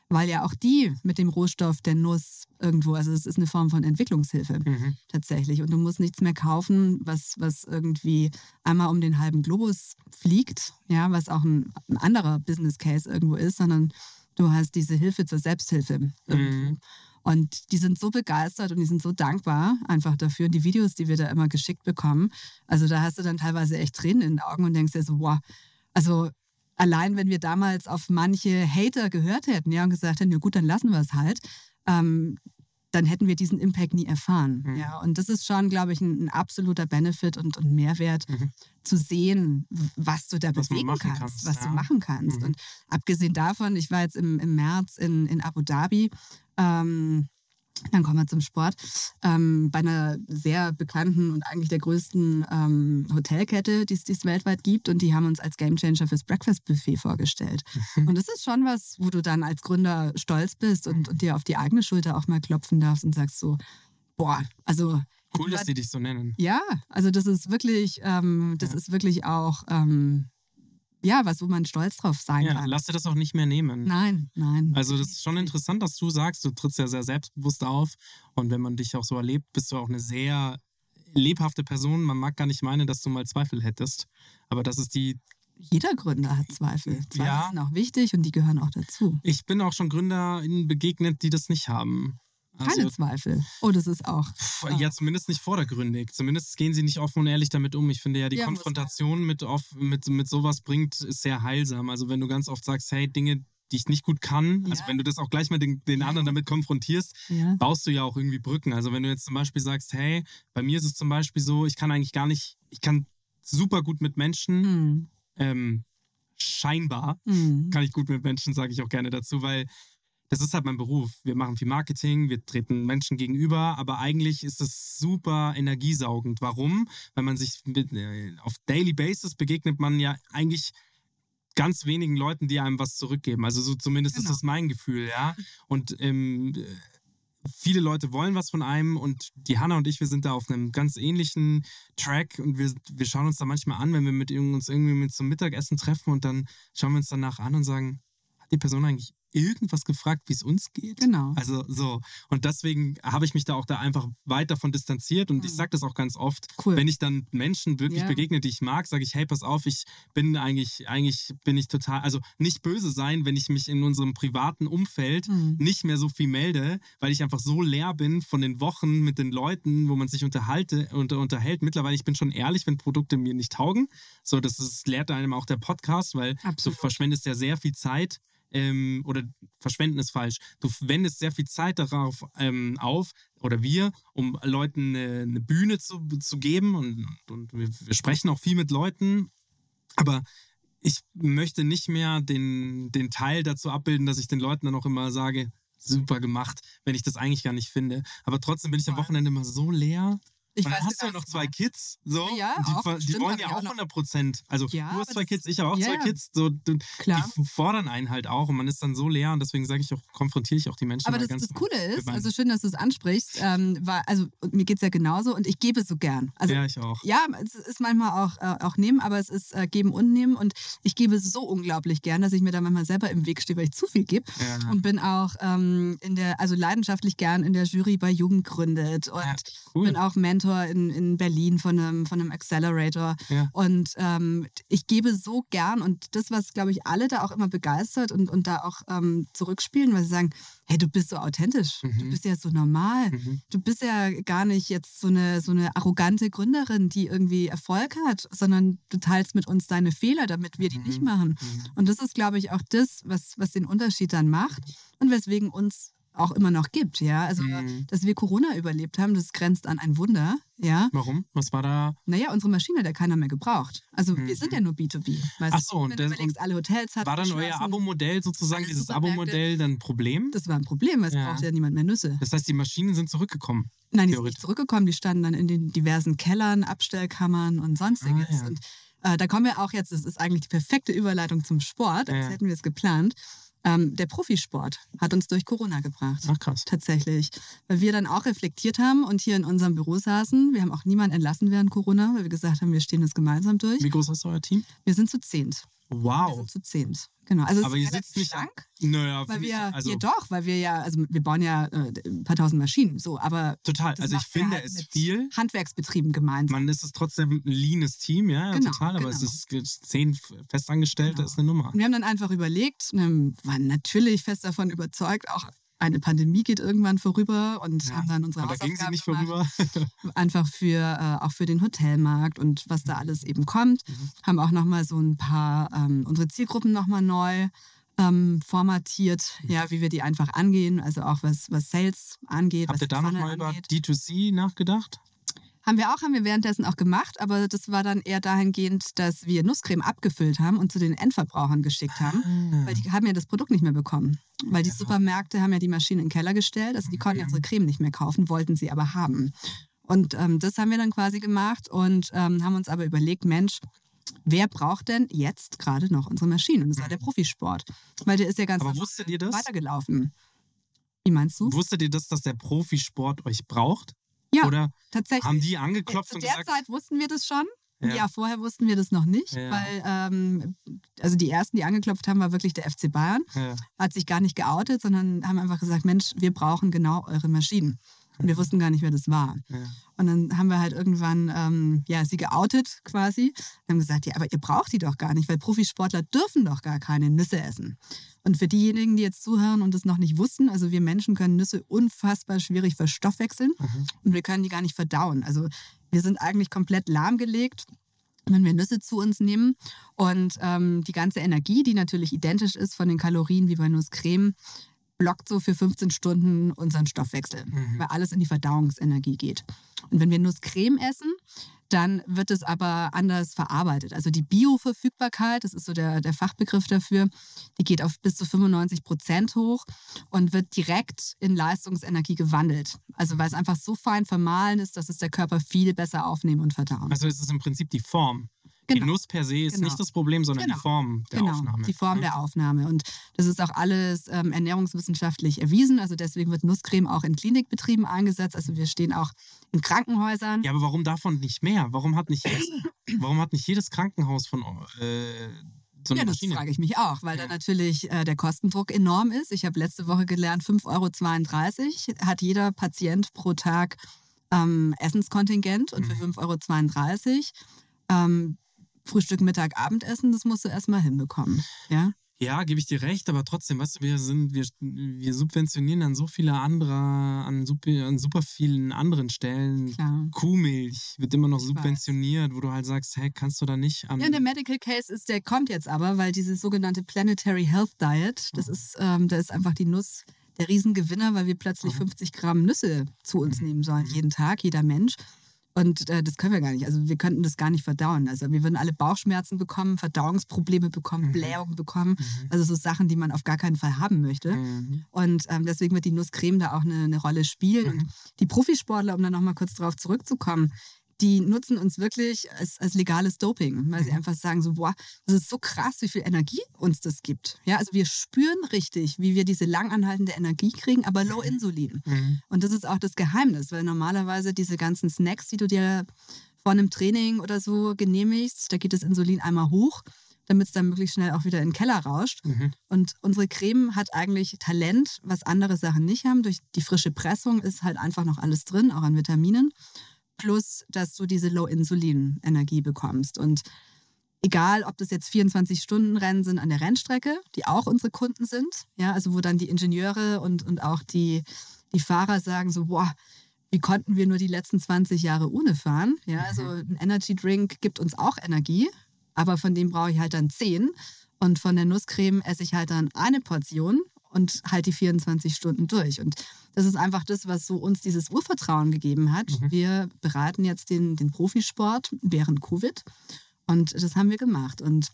Weil ja auch die mit dem Rohstoff der Nuss irgendwo, also es ist eine Form von Entwicklungshilfe Mhm. tatsächlich. Und du musst nichts mehr kaufen, was, was irgendwie einmal um den halben Globus fliegt, ja, was auch ein, ein anderer Business Case irgendwo ist, sondern du hast diese Hilfe zur Selbsthilfe. Mhm. Und die sind so begeistert und die sind so dankbar einfach dafür. Und die Videos, die wir da immer geschickt bekommen, also da hast du dann teilweise echt Tränen in den Augen und denkst dir so, wow, also allein wenn wir damals auf manche Hater gehört hätten, ja, und gesagt hätten, ja gut, dann lassen wir es halt, ähm, dann hätten wir diesen Impact nie erfahren. Mhm. Ja, und das ist schon, glaube ich, ein, ein absoluter Benefit und, und Mehrwert, Mhm. zu sehen, was du da Was bewegen kannst, kannst, was ja. du machen kannst. Mhm. Und abgesehen davon, ich war jetzt im, im März in, in Abu Dhabi. Ähm, dann kommen wir zum Sport. Ähm, bei einer sehr bekannten und eigentlich der größten ähm, Hotelkette, die es weltweit gibt. Und die haben uns als Gamechanger fürs Breakfast Buffet vorgestellt. und das ist schon was, wo du dann als Gründer stolz bist und, und dir auf die eigene Schulter auch mal klopfen darfst und sagst so, boah, also Cool, dass die dich so nennen. ja, also das ist wirklich, ähm, das Ja. ist wirklich auch, ähm, ja, was, wo man stolz drauf sein Ja, kann. lass dir das auch nicht mehr nehmen. Nein, nein. Also das ist schon interessant, dass du sagst, du trittst ja sehr selbstbewusst auf und wenn man dich auch so erlebt, bist du auch eine sehr lebhafte Person. Man mag gar nicht meinen, dass du mal Zweifel hättest, aber das ist die. Jeder Gründer hat Zweifel. Zweifel Ja. sind auch wichtig und die gehören auch dazu. Ich bin auch schon GründerInnen begegnet, die das nicht haben. Keine Also, Zweifel. Oh, das ist auch. pff, ja, zumindest nicht vordergründig. Zumindest gehen sie nicht offen und ehrlich damit um. Ich finde ja, die Ja, Konfrontation mit, off, mit, mit sowas bringt, ist sehr heilsam. Also wenn du ganz oft sagst, hey, Dinge, die ich nicht gut kann. Also Ja. wenn du das auch gleich mal den, den anderen damit konfrontierst, baust du ja auch irgendwie Brücken. Also wenn du jetzt zum Beispiel sagst, hey, bei mir ist es zum Beispiel so, ich kann eigentlich gar nicht, ich kann super gut mit Menschen, Mhm. ähm, scheinbar Mhm. kann ich gut mit Menschen, sage ich auch gerne dazu, weil das ist halt mein Beruf. Wir machen viel Marketing, wir treten Menschen gegenüber, aber eigentlich ist es super energiesaugend. Warum? Weil man sich mit, äh, auf Daily Basis begegnet man ja eigentlich ganz wenigen Leuten, die einem was zurückgeben. Also so zumindest ist Genau. das mein Gefühl, ja. Und ähm, äh, viele Leute wollen was von einem und die Hanna und ich, wir sind da auf einem ganz ähnlichen Track und wir, wir schauen uns da manchmal an, wenn wir mit uns irgendwie mit zum Mittagessen treffen und dann schauen wir uns danach an und sagen, hat die Person eigentlich irgendwas gefragt, wie es uns geht? Genau. Also so. Und deswegen habe ich mich da auch da einfach weit davon distanziert und ich Mhm. sage das auch ganz oft, Cool. wenn ich dann Menschen wirklich Ja. begegne, die ich mag, sage ich, hey, pass auf, ich bin eigentlich, eigentlich bin ich total, also nicht böse sein, wenn ich mich in unserem privaten Umfeld Mhm. nicht mehr so viel melde, weil ich einfach so leer bin von den Wochen mit den Leuten, wo man sich unterhalte, unter, unterhält. Mittlerweile, ich bin schon ehrlich, wenn Produkte mir nicht taugen. So, das ist, lehrt einem auch der Podcast, weil du Absolut. verschwendest ja sehr viel Zeit. Ähm, oder verschwenden ist falsch. Du wendest sehr viel Zeit darauf ähm, auf, oder wir, um Leuten eine, eine Bühne zu, zu geben. Und, und wir, wir sprechen auch viel mit Leuten. Aber ich möchte nicht mehr den, den Teil dazu abbilden, dass ich den Leuten dann auch immer sage, super gemacht, wenn ich das eigentlich gar nicht finde. Aber trotzdem bin ich am. Wochenende immer so leer. Ich und dann hast du ja noch zwei Kids. So, Ja, die, auch, die stimmt, wollen ja auch auch noch. 100 Prozent. Also Ja, du hast zwei Kids, ich habe auch ja, zwei. Kids. So, du, Klar. Die fordern einen halt auch und man ist dann so leer und deswegen sage ich auch, konfrontiere ich auch die Menschen. Aber das, das Coole ist, also schön, dass du es ansprichst, ähm, weil, also mir geht es ja genauso und ich gebe so gern. Also ja, ich auch. ja, es ist manchmal auch, äh, auch nehmen, aber es ist äh, geben und nehmen und ich gebe so unglaublich gern, dass ich mir da manchmal selber im Weg stehe, weil ich zu viel gebe und bin auch ähm, in der, also leidenschaftlich gern in der Jury bei Jugend gründet und cool. bin auch Mentor in, in Berlin von einem, von einem Accelerator Ja. und ähm, ich gebe so gern und das, was glaube ich alle da auch immer begeistert und, und da auch ähm, zurückspielen, weil sie sagen, hey, du bist so authentisch, du Mhm. bist ja so normal, Mhm. du bist ja gar nicht jetzt so eine, so eine arrogante Gründerin, die irgendwie Erfolg hat, sondern du teilst mit uns deine Fehler, damit wir die nicht Mhm. machen. Mhm. Und das ist, glaube ich, auch das, was, was den Unterschied dann macht und weswegen uns auch immer noch gibt, ja. Also, Mhm. dass wir Corona überlebt haben, das grenzt an ein Wunder, ja. Warum? Was war da? Naja, unsere Maschine hat ja keiner mehr gebraucht. Also, wir Mhm. sind ja nur B2B. Weißt Ach du? so, und das- überlegst, alle Hotels hatten War dann euer. Abo-Modell sozusagen, dieses. Abo-Modell dann ein Problem? Das war ein Problem, weil es Ja. braucht ja niemand mehr Nüsse. Das heißt, die Maschinen sind zurückgekommen. Nein, die sind nicht zurückgekommen. Die standen dann in den diversen Kellern, Abstellkammern und sonstiges. Ah, ja. Und äh, da kommen wir auch jetzt, das ist eigentlich die perfekte Überleitung zum Sport, als Ja. hätten wir es geplant. Ähm, der Profisport hat uns durch Corona gebracht. Ach krass. Tatsächlich. Weil wir dann auch reflektiert haben und hier in unserem Büro saßen. Wir haben auch niemanden entlassen während Corona, weil wir gesagt haben, wir stehen das gemeinsam durch. Wie groß ist euer Team? Wir sind zu zehnt. Wir Wow. sind zu zehnt. Genau. Also es Aber ihr sitzt nicht schlank, Naja, weil wir, also ja doch, weil wir ja, also wir bauen ja äh, ein paar tausend Maschinen, so, aber total. Also ich wir finde halt es viel. Handwerksbetrieben gemeinsam. Man ist es trotzdem ein leanes Team, ja, Genau, total. Aber es genau. ist zehn Festangestellte Genau. ist eine Nummer. Und wir haben dann einfach überlegt, ähm, waren natürlich fest davon überzeugt, auch eine Pandemie geht irgendwann vorüber und Ja, haben dann unsere Und da ging sie Hausaufgaben nicht gemacht, vorüber. einfach für äh, auch für den Hotelmarkt und was da alles eben kommt. Mhm. Haben auch noch mal so ein paar ähm, unsere Zielgruppen noch mal neu ähm, formatiert, Mhm. ja, wie wir die einfach angehen, also auch was was Sales angeht, Habt ihr da Funnel nochmal über angeht. D2C nachgedacht? Haben wir auch, haben wir währenddessen auch gemacht, aber das war dann eher dahingehend, dass wir Nusscreme abgefüllt haben und zu den Endverbrauchern geschickt haben. Ah. Weil die haben ja das Produkt nicht mehr bekommen. Weil die Ja. Supermärkte haben ja die Maschine in den Keller gestellt. Also die konnten ja Mhm. unsere Creme nicht mehr kaufen, wollten sie aber haben. Und ähm, das haben wir dann quasi gemacht und ähm, haben uns aber überlegt, Mensch, wer braucht denn jetzt gerade noch unsere Maschine? Und das war der Profisport. Weil der ist ja ganz Mhm. Aber normal wusstet ihr das? weitergelaufen. Wie meinst du? Wusstet ihr das, dass der Profisport euch braucht? Ja, Oder tatsächlich. haben die angeklopft Zu und der gesagt, Zeit wussten wir das schon. Ja. Jahr vorher wussten wir das noch nicht, Ja. weil ähm, also die ersten, die angeklopft haben, war wirklich der FC Bayern. ja, Hat sich gar nicht geoutet, sondern haben einfach gesagt, Mensch, wir brauchen genau eure Maschinen. Und wir wussten gar nicht, wer das war. ja. Und dann haben wir halt irgendwann ähm, ja, sie geoutet quasi. Und haben gesagt, ja, aber ihr braucht die doch gar nicht, weil Profisportler dürfen doch gar keine Nüsse essen. Und für diejenigen, die jetzt zuhören und das noch nicht wussten, also wir Menschen können Nüsse unfassbar schwierig verstoffwechseln Mhm. und wir können die gar nicht verdauen. Also wir sind eigentlich komplett lahmgelegt wenn wir Nüsse zu uns nehmen. Und ähm, die ganze Energie, die natürlich identisch ist von den Kalorien wie bei Nusscreme, blockt so für 15 Stunden unseren Stoffwechsel, Mhm. weil alles in die Verdauungsenergie geht. Und wenn wir Nusscreme essen, dann wird es aber anders verarbeitet. Also die Bioverfügbarkeit, das ist so der, der Fachbegriff dafür, die geht auf bis zu 95 Prozent hoch und wird direkt in Leistungsenergie gewandelt. Also weil es einfach so fein vermahlen ist, dass es der Körper viel besser aufnehmen und verdauen. Also ist es im Prinzip die Form. Die Genau. Nuss per se ist Genau. nicht das Problem, sondern Genau. die Form der genau, Aufnahme. die Form Mhm. der Aufnahme. Und das ist auch alles ähm, ernährungswissenschaftlich erwiesen. Also deswegen wird Nusscreme auch in Klinikbetrieben eingesetzt. Also wir stehen auch in Krankenhäusern. Ja, aber warum davon nicht mehr? Warum hat nicht, warum hat nicht jedes Krankenhaus von äh, so Ja, das Maschine? frage ich mich auch, weil da natürlich äh, der Kostendruck enorm ist. Ich habe letzte Woche gelernt, 5,32 Euro hat jeder Patient pro Tag ähm, Essenskontingent und für Mhm. 5,32 Euro ähm, Frühstück, Mittag, Abendessen, das musst du erstmal hinbekommen. Ja, Ja, gebe ich dir recht, aber trotzdem, du, wir sind, wir, wir subventionieren an so viele andere, an super, an super vielen anderen Stellen. klar. Kuhmilch wird immer noch Ich subventioniert, wo du halt sagst, hey, kannst du da nicht an. Ja, der Medical Case ist, der kommt jetzt aber, weil diese sogenannte Planetary Health Diet, das Mhm. ist, ähm, da ist einfach die Nuss der Riesengewinner, weil wir plötzlich Mhm. 50 Gramm Nüsse zu uns Mhm. nehmen sollen, Mhm. jeden Tag, jeder Mensch. Und äh, das können wir gar nicht. Also wir könnten das gar nicht verdauen. Also wir würden alle Bauchschmerzen bekommen, Verdauungsprobleme bekommen, Mhm. Blähungen bekommen. Mhm. Also so Sachen, die man auf gar keinen Fall haben möchte. Mhm. Und ähm, deswegen wird die Nusscreme da auch eine, eine Rolle spielen. Mhm. Und die Profisportler, um da nochmal kurz drauf zurückzukommen, die nutzen uns wirklich als, als legales Doping, weil sie Mhm. einfach sagen so, boah, das ist so krass, wie viel Energie uns das gibt. Ja, also wir spüren richtig, wie wir diese langanhaltende Energie kriegen, aber low Insulin. Mhm. Und das ist auch das Geheimnis, weil normalerweise diese ganzen Snacks, die du dir vor einem Training oder so genehmigst, da geht das Insulin einmal hoch, damit es dann möglichst schnell auch wieder in den Keller rauscht. Mhm. Und unsere Creme hat eigentlich Talent, was andere Sachen nicht haben. Durch die frische Pressung ist halt einfach noch alles drin, auch an Vitaminen. Plus, dass du diese Low-Insulin-Energie bekommst. Und egal, ob das jetzt 24-Stunden-Rennen sind an der Rennstrecke, die auch unsere Kunden sind, ja, also wo dann die Ingenieure und, und auch die, die Fahrer sagen so, boah, wie konnten wir nur die letzten 20 Jahre ohne fahren? Ja, also ein Energy Drink gibt uns auch Energie, aber von dem brauche ich halt dann 10. Und von der Nusscreme esse ich halt dann eine Portion und halt die 24 Stunden durch. Und das ist einfach das, was so uns dieses Urvertrauen gegeben hat. Mhm. Wir beraten jetzt den, den Profisport während Covid und das haben wir gemacht. Und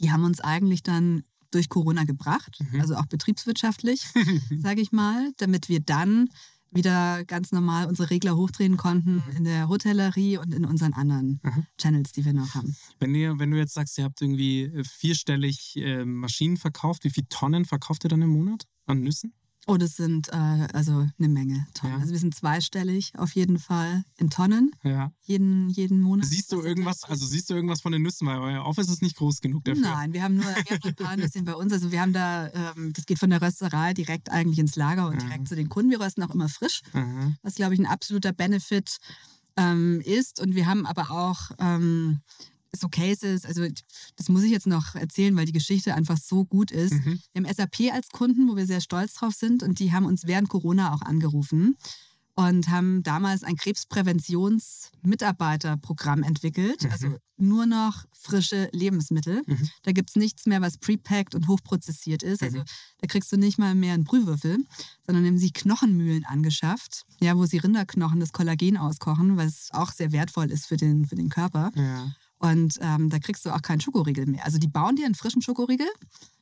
die haben uns eigentlich dann durch Corona gebracht, Mhm. also auch betriebswirtschaftlich, sage ich mal, damit wir dann wieder ganz normal unsere Regler hochdrehen konnten in der Hotellerie und in unseren anderen Mhm. Channels, die wir noch haben. Wenn, ihr, wenn du jetzt sagst, ihr habt irgendwie äh, vierstellig äh, Maschinen verkauft, wie viele Tonnen verkauft ihr dann im Monat an Nüssen? Oh, das sind äh, also eine Menge Tonnen. Ja. Also wir sind zweistellig auf jeden Fall in Tonnen Ja. jeden, jeden Monat. Siehst du irgendwas, also siehst du irgendwas von den Nüssen, weil euer Office ist nicht groß genug dafür. Nein, wir haben nur, wir haben nur ein paar Nüsschen bei uns. Also wir haben da, ähm, das geht von der Rösterei direkt eigentlich ins Lager und Ja. direkt zu den Kunden. Wir rösten auch immer frisch, Aha. was glaube ich ein absoluter Benefit ähm, ist. Und wir haben aber auch ähm, so Cases, also das muss ich jetzt noch erzählen, weil die Geschichte einfach so gut ist. Mhm. Wir haben SAP als Kunden, wo wir sehr stolz drauf sind und die haben uns während Corona auch angerufen und haben damals ein Krebspräventionsmitarbeiterprogramm entwickelt. Mhm. Also nur noch frische Lebensmittel. Mhm. Da gibt es nichts mehr, was prepackt und hochprozessiert ist. Also Mhm. da kriegst du nicht mal mehr einen Brühwürfel, sondern haben sie Knochenmühlen angeschafft, ja, wo sie Rinderknochen, das Kollagen auskochen, was auch sehr wertvoll ist für den, für den Körper. Ja. Und ähm, da kriegst du auch keinen Schokoriegel mehr. Also die bauen dir einen frischen Schokoriegel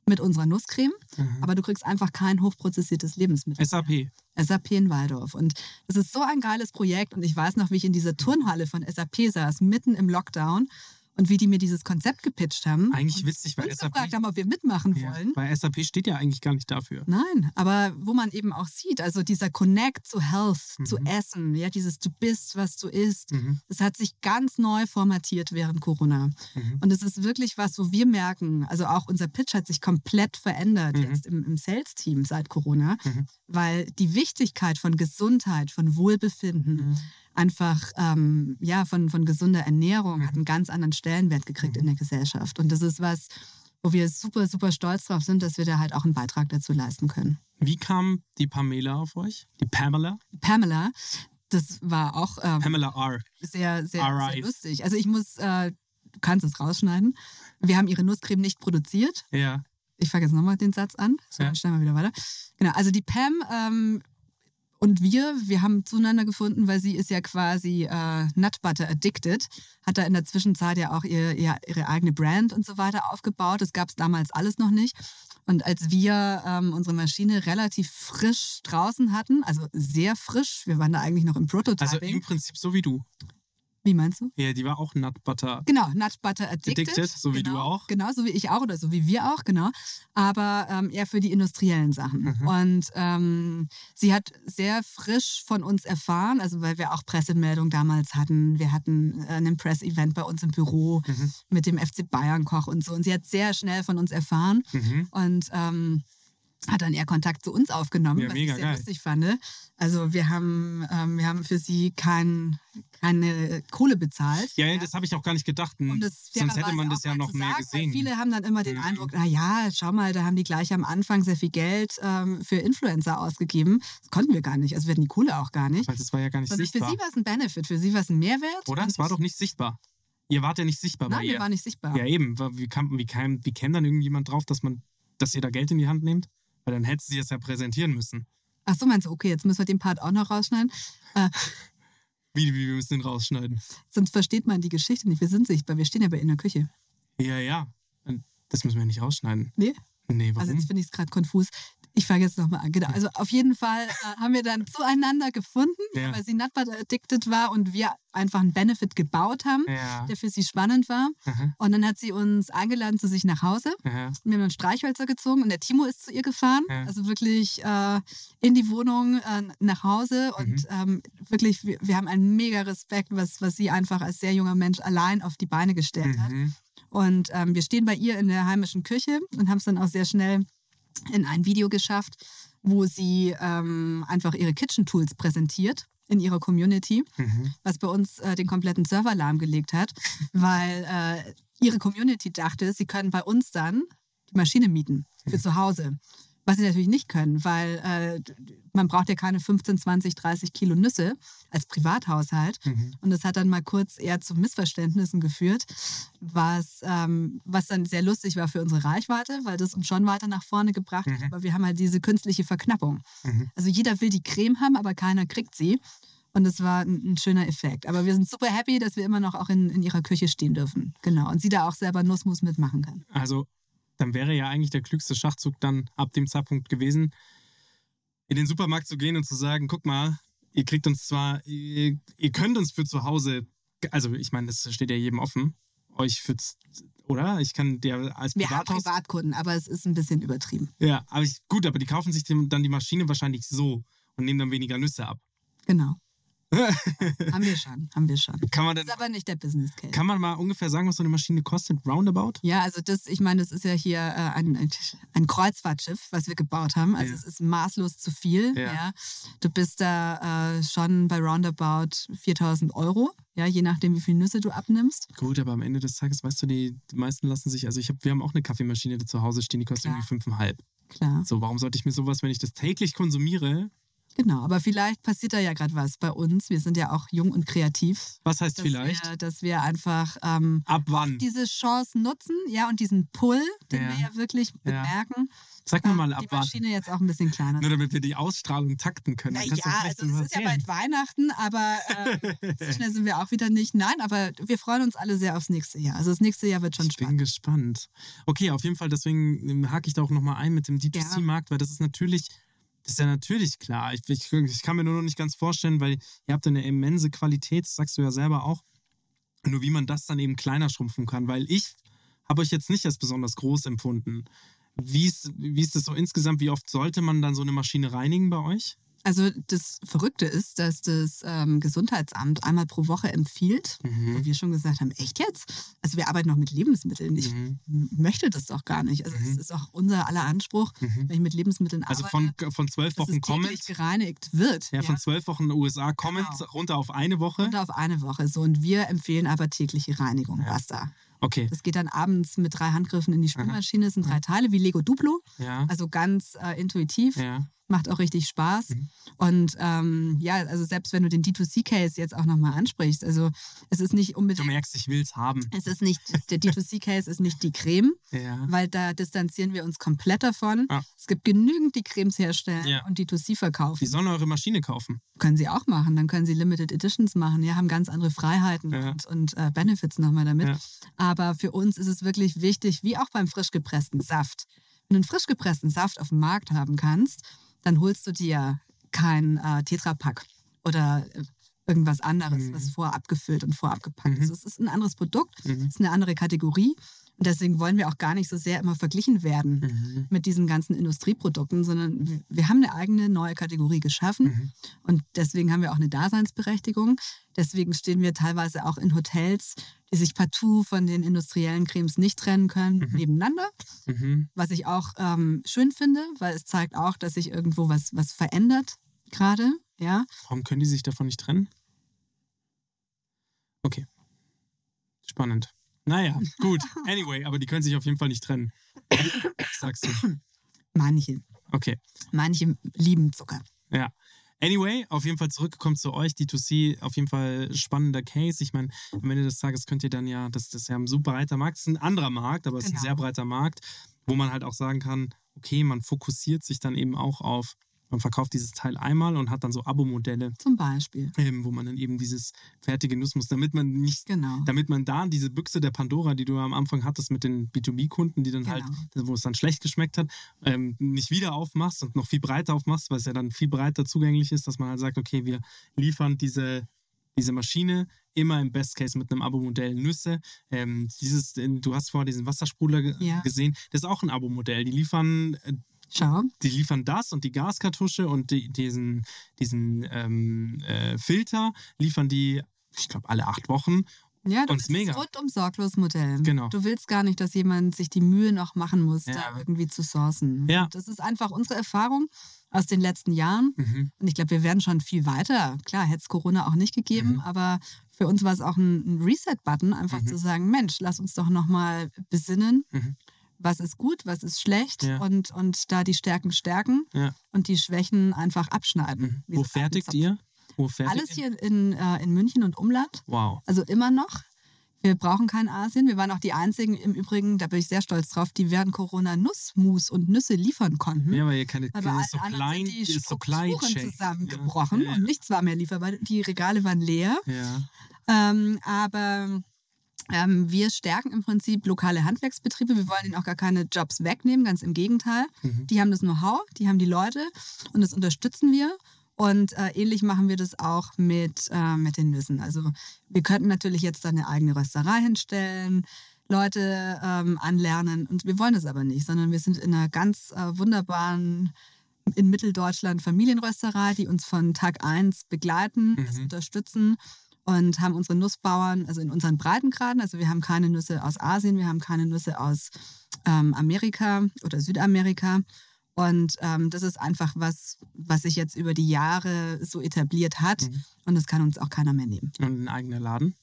mit unserer Nusscreme, Aha. aber du kriegst einfach kein hochprozessiertes Lebensmittel. SAP. SAP in Waldorf. Und das ist so ein geiles Projekt. Und ich weiß noch, wie ich in dieser Turnhalle von SAP saß, mitten im Lockdown. Und wie die mir dieses Konzept gepitcht haben. Eigentlich witzig, weil uns SAP. gefragt haben, ob wir mitmachen Ja, wollen. weil SAP steht ja eigentlich gar nicht dafür. Nein, aber wo man eben auch sieht, also dieser Connect zu Health, zu Mhm. Essen, ja, dieses Du bist, was du isst, Mhm. das hat sich ganz neu formatiert während Corona. Mhm. Und es ist wirklich was, wo wir merken, also auch unser Pitch hat sich komplett verändert Mhm. jetzt im, im Sales-Team seit Corona, Mhm. weil die Wichtigkeit von Gesundheit, von Wohlbefinden, Mhm. Einfach ähm, ja, von, von gesunder Ernährung hat einen ganz anderen Stellenwert gekriegt Mhm. in der Gesellschaft. Und das ist was, wo wir super, super stolz drauf sind, dass wir da halt auch einen Beitrag dazu leisten können. Wie kam die Pamela auf euch? Die Pamela? Pamela, das war auch ähm, Pamela R. sehr, sehr, sehr lustig. Also ich muss äh, du kannst es rausschneiden. Wir haben ihre Nusscreme nicht produziert. Ja. Ich fange jetzt nochmal den Satz an. So, Ja. dann schneiden wir wieder weiter. Genau, also die Pam ähm, und wir, wir haben zueinander gefunden, weil sie ist ja quasi äh, Nut Butter addicted, hat da in der Zwischenzeit ja auch ihr, ihr, ihre eigene Brand und so weiter aufgebaut. Das gab es damals alles noch nicht. Und als wir ähm, unsere Maschine relativ frisch draußen hatten, also sehr frisch, wir waren da eigentlich noch im Prototyping. Also im Prinzip so wie du. Wie meinst du? Ja, die war auch Nut Butter. Genau, Nut Butter Addicted. Addicted, so wie genau, du auch. Genau, so wie ich auch oder so wie wir auch, genau. Aber ähm, eher für die industriellen Sachen. Mhm. Und ähm, sie hat sehr frisch von uns erfahren, also weil wir auch Pressemeldung damals hatten. Wir hatten äh, ein Press-Event bei uns im Büro Mhm. mit dem FC Bayern-Koch und so. Und sie hat sehr schnell von uns erfahren Mhm. und ähm, hat dann eher Kontakt zu uns aufgenommen, Ja, was ich sehr geil. lustig fand. Also wir haben, ähm, wir haben für sie kein, keine Kohle bezahlt. Ja, ja, das habe ich auch gar nicht gedacht. Das Sonst hätte man das ja noch mehr sagen, gesehen. Viele haben dann immer den. Eindruck, na ja, schau mal, da haben die gleich am Anfang sehr viel Geld ähm, für Influencer ausgegeben. Das konnten wir gar nicht. Also wir hatten die Kohle auch gar nicht. Weil das war ja gar nicht Sondern für sichtbar. sie war es ein Benefit, für sie war es ein Mehrwert. Oder? Es war doch nicht sichtbar. Ihr wart ja nicht sichtbar Nein, bei wir ihr. waren nicht sichtbar. Ja, eben. Wie, kam, wie, kam, wie käme dann irgendjemand drauf, dass man, dass ihr da Geld in die Hand nehmt? Weil dann hätte sie es ja präsentieren müssen. Ach so, meinst du, okay, jetzt müssen wir den Part auch noch rausschneiden. Äh, Wie, wie wir müssen den rausschneiden. sonst versteht man die Geschichte nicht. Wir sind sichtbar, wir stehen ja bei in der Küche. Ja, ja. Das müssen wir nicht rausschneiden. Nee? Nee, warum? Also jetzt finde ich es gerade konfus. Ich fange jetzt nochmal an. Genau. Also auf jeden Fall äh, haben wir dann zueinander gefunden, Ja. weil sie Nutbutter addicted war und wir einfach einen Benefit gebaut haben, ja. der für sie spannend war. Aha, Und dann hat sie uns eingeladen zu sich nach Hause. aha. Wir haben dann Streichhölzer gezogen und der Timo ist zu ihr gefahren. Ja. Also wirklich äh, in die Wohnung, äh, nach Hause. Und Mhm. ähm, wirklich, wir, wir haben einen mega Respekt, was, was sie einfach als sehr junger Mensch allein auf die Beine gestellt hat. Mhm. Und ähm, wir stehen bei ihr in der heimischen Küche und haben es dann auch sehr schnell in ein Video geschafft, wo sie ähm, einfach ihre Kitchen Tools präsentiert in ihrer Community, Mhm. was bei uns äh, den kompletten Server lahmgelegt hat, weil äh, ihre Community dachte, sie können bei uns dann die Maschine mieten für zu Hause. Was sie natürlich nicht können, weil äh, man braucht ja keine 15, 20, 30 Kilo Nüsse als Privathaushalt. Mhm. Und das hat dann mal kurz eher zu Missverständnissen geführt, was, ähm, was dann sehr lustig war für unsere Reichweite, weil das uns schon weiter nach vorne gebracht hat. Mhm. Aber wir haben halt diese künstliche Verknappung. Mhm. Also jeder will die Creme haben, aber keiner kriegt sie. Und das war ein, ein schöner Effekt. Aber wir sind super happy, dass wir immer noch auch in, in ihrer Küche stehen dürfen. Genau. Und sie da auch selber Nussmus mitmachen kann. Also, dann wäre ja eigentlich der klügste Schachzug dann ab dem Zeitpunkt gewesen, in den Supermarkt zu gehen und zu sagen, guck mal, ihr kriegt uns zwar, ihr, ihr könnt uns für zu Hause, also ich meine, das steht ja jedem offen, euch für, oder? Ich kann dir als Wir haben Privathaus... Privatkunden, aber es ist ein bisschen übertrieben. Ja, aber ich, gut, aber die kaufen sich dann die Maschine wahrscheinlich so und nehmen dann weniger Nüsse ab. Genau. Haben wir schon, haben wir schon. Kann man Das denn, ist aber nicht der Business Case. kann man mal ungefähr sagen, was so eine Maschine kostet, roundabout? Ja, also das, ich meine, das ist ja hier äh, ein, ein- Kreuzfahrtschiff, was wir gebaut haben. Also Ja. es ist maßlos zu viel. Ja. Ja. Du bist da äh, schon bei roundabout 4000 Euro, ja, je nachdem, wie viele Nüsse du abnimmst. Gut, aber am Ende des Tages, weißt du, die, die meisten lassen sich, also ich hab, wir haben auch eine Kaffeemaschine die zu Hause stehen, die kostet Klar. irgendwie fünfeinhalb. Klar, So, warum sollte ich mir sowas, wenn ich das täglich konsumiere, genau. Aber vielleicht passiert da ja gerade was bei uns. Wir sind ja auch jung und kreativ. was heißt Dass vielleicht? Wir, dass wir einfach ähm, Ab wann? diese Chance nutzen, ja, und diesen Pull, den Ja. wir ja wirklich Ja. bemerken, Sag mir äh, mal, die ab wann. Maschine jetzt auch ein bisschen kleiner Nur damit wir die Ausstrahlung takten können. Naja, also es ist ja bald Weihnachten, aber ähm, so schnell sind wir auch wieder nicht. Nein, aber wir freuen uns alle sehr aufs nächste Jahr. Also das nächste Jahr wird schon Ich bin spannend. gespannt. Okay, auf jeden Fall, deswegen ähm, hake ich da auch nochmal ein mit dem D2C-Markt, weil das ist natürlich, das ist ja natürlich klar. Ich, ich, ich kann mir nur noch nicht ganz vorstellen, weil ihr habt eine immense Qualität, das sagst du ja selber auch. Nur wie man das dann eben kleiner schrumpfen kann, weil ich habe euch jetzt nicht als besonders groß empfunden. Wie ist, wie ist das so insgesamt? Wie oft sollte man dann so eine Maschine reinigen bei euch? Also das Verrückte ist, dass das ähm, Gesundheitsamt einmal pro Woche empfiehlt. Mhm. Wo wir schon gesagt haben, echt jetzt? Also wir arbeiten noch mit Lebensmitteln. Ich Mhm. möchte das doch gar nicht. Also Mhm. es ist auch unser aller Anspruch, Mhm. wenn ich mit Lebensmitteln Also arbeite, von, von zwölf Wochen täglich gereinigt wird. ja, von zwölf Wochen USA Comment Genau. runter auf eine Woche. Runter auf eine Woche. So, und wir empfehlen aber tägliche Reinigung. Ja. Basta. Okay, Das geht dann abends mit drei Handgriffen in die Spülmaschine. Es sind drei Teile wie Lego Duplo. ja. Also ganz äh, intuitiv. Ja. Macht auch richtig Spaß. Mhm. Und ähm, ja, also selbst wenn du den D2C-Case jetzt auch nochmal ansprichst, also es ist nicht Du unbedingt, merkst, ich will es haben. es ist nicht, der D2C-Case ist nicht die Creme, Ja. weil da distanzieren wir uns komplett davon. Ah. Es gibt genügend, die Cremes herstellen Ja. und D2C verkaufen. Die sollen eure Maschine kaufen. Können sie auch machen. Dann können sie Limited Editions machen. Ja, haben ganz andere Freiheiten Ja. und, und äh, Benefits nochmal damit. Aber für uns ist es wirklich wichtig, wie auch beim frisch gepressten Saft. Wenn du einen frisch gepressten Saft auf dem Markt haben kannst, dann holst du dir kein äh, Tetrapack oder äh, irgendwas anderes, Mhm. was vorab gefüllt und vorab gepackt Mhm. ist. Es ist ein anderes Produkt, Mhm. es ist eine andere Kategorie. Und deswegen wollen wir auch gar nicht so sehr immer verglichen werden Mhm. mit diesen ganzen Industrieprodukten, sondern wir- wir haben eine eigene neue Kategorie geschaffen Mhm. und deswegen haben wir auch eine Daseinsberechtigung. Deswegen stehen wir teilweise auch in Hotels, die sich partout von den industriellen Cremes nicht trennen können, Mhm. nebeneinander, Mhm. was ich auch ähm, schön finde, weil es zeigt auch, dass sich irgendwo was, was verändert gerade. Ja, Warum können die sich davon nicht trennen? Okay. Spannend. Naja, gut. Anyway, aber die können sich auf jeden Fall nicht trennen. Sagst du. manche, Okay. manche lieben Zucker. Ja. Anyway, auf jeden Fall zurückgekommen zu euch. D2C, auf jeden Fall spannender Case. Ich meine, am Ende des Tages könnt ihr dann ja, das, das ist ja ein super breiter Markt, das ist ein anderer Markt, aber es ist ein Genau. sehr breiter Markt, wo man halt auch sagen kann, okay, man fokussiert sich dann eben auch auf, man verkauft dieses Teil einmal und hat dann so Abo-Modelle, Zum Beispiel. ähm, wo man dann eben dieses fertige Nussmus, damit man nicht Genau. damit man da diese Büchse der Pandora, die du am Anfang hattest mit den B2B-Kunden, die dann halt, Genau. wo es dann schlecht geschmeckt hat, ähm, nicht wieder aufmachst und noch viel breiter aufmachst, weil es ja dann viel breiter zugänglich ist, dass man halt sagt, okay, wir liefern diese, diese Maschine immer im Best Case mit einem Abo-Modell Nüsse. Ähm, dieses, du hast vorher diesen Wassersprudler Ja. gesehen, das ist auch ein Abo-Modell. Die liefern Schau. die liefern das und die Gaskartusche und die, diesen, diesen ähm, äh, Filter liefern die, ich glaube, alle acht Wochen. Ja, du Und willst mega. das rundum sorglos Modell. Genau. Du willst gar nicht, dass jemand sich die Mühe noch machen muss, Ja. da irgendwie zu sourcen. Ja. Das ist einfach unsere Erfahrung aus den letzten Jahren. Mhm. Und ich glaube, wir wären schon viel weiter. Klar, hätte es Corona auch nicht gegeben, Mhm. aber für uns war es auch ein, ein Reset-Button, einfach Mhm. zu sagen, Mensch, lass uns doch nochmal besinnen, Mhm. Was ist gut, was ist schlecht Ja. und, und da die Stärken stärken Ja. und die Schwächen einfach abschneiden. Mhm. Wo fertigt ihr? Wo fertigt Alles hier in, äh, in München und Umland. Wow. Also immer noch. Wir brauchen kein Asien. Wir waren auch die Einzigen im Übrigen, da bin ich sehr stolz drauf, die während Corona Nussmus und Nüsse liefern konnten. Ja, weil ihr keine, Weil allen so klein, die ist so klein zusammengebrochen Ja, ja, und nichts war mehr lieferbar. Die Regale waren leer. ja. Ähm, aber ähm, wir stärken im Prinzip lokale Handwerksbetriebe. Wir wollen ihnen auch gar keine Jobs wegnehmen, ganz im Gegenteil. Mhm. Die haben das Know-how, die haben die Leute und das unterstützen wir. Und äh, ähnlich machen wir das auch mit, äh, mit den Nüssen. Also wir könnten natürlich jetzt da eine eigene Rösterei hinstellen, Leute ähm, anlernen und wir wollen das aber nicht, sondern wir sind in einer ganz äh, wunderbaren in Mitteldeutschland Familienrösterei, die uns von Tag 1 begleiten, das Mhm. unterstützen und haben unsere Nussbauern, also in unseren Breitengraden, also wir haben keine Nüsse aus Asien, wir haben keine Nüsse aus ähm, Amerika oder Südamerika. Und ähm, das ist einfach was, was sich jetzt über die Jahre so etabliert hat. Mhm. Und das kann uns auch keiner mehr nehmen. Und ein eigener Laden.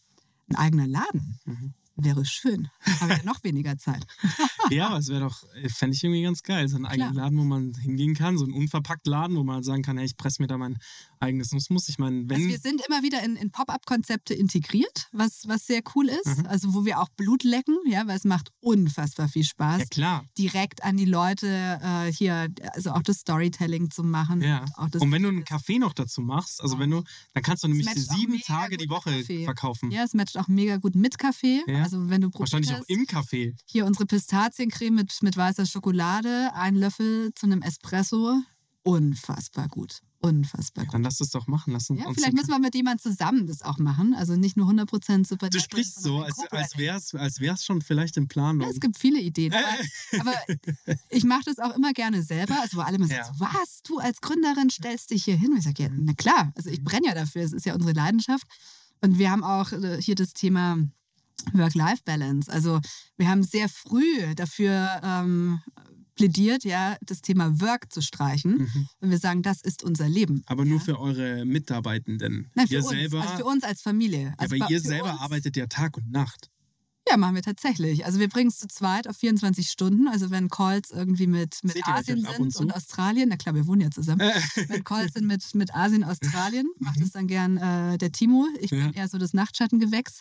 Ein eigener Laden Mhm. wäre schön. Aber ja noch weniger Zeit. Ja, aber es wäre doch, fände ich irgendwie ganz geil. So einen eigenen. Laden, wo man hingehen kann, so ein unverpackt Laden, wo man halt sagen kann, hey, ich presse mir da mein eigenes Nussmus. Ich meine, wenn. Also wir sind immer wieder in, in Pop-up-Konzepte integriert, was, was sehr cool ist. Mhm. Also wo wir auch Blut lecken, ja, weil es macht unfassbar viel Spaß. ja, klar. direkt an die Leute äh, hier, also auch das Storytelling zu machen. Ja. Das Und wenn du einen Kaffee noch dazu machst, also wenn du, dann kannst du nämlich sieben Tage die Woche Kaffee. verkaufen. ja, es matcht auch mega gut mit Kaffee. Ja. Also wenn du probiert Wahrscheinlich auch im Kaffee. hier unsere Pistaziencreme mit, mit weißer Schokolade, ein Löffel zu einem Espresso, unfassbar gut. Unfassbar gut. Dann lass es doch machen. Lass uns Ja, vielleicht müssen wir mit jemand zusammen das auch machen. Also nicht nur 100% super. Du sprichst so, als, als wäre es als wär's schon vielleicht in Planung. Ja, es gibt viele Ideen. Aber, aber ich mache das auch immer gerne selber. Also wo alle immer Ja. sagen, was, du als Gründerin stellst dich hier hin. Und ich sage, ja, na klar, also ich brenne ja dafür. Es ist ja unsere Leidenschaft. Und wir haben auch äh, hier das Thema Work-Life-Balance. Also wir haben sehr früh dafür ähm, plädiert, ja, das Thema Work zu streichen. Mhm. Und wir sagen, das ist unser Leben. Aber nur ja. für eure Mitarbeitenden. Nein, für ihr uns, selber, also für uns als Familie. ja, Also aber ihr selber uns- arbeitet ja Tag und Nacht. Ja, machen wir tatsächlich. Also wir bringen es zu zweit auf 24 Stunden. Also wenn Calls irgendwie mit, mit Seht Asien und sind zu? und Australien, na klar, wir wohnen ja zusammen. wenn Calls sind mit, mit Asien, Australien, macht es dann gern äh, der Timo. Ich Mhm. Ja. bin eher so das Nachtschattengewächs.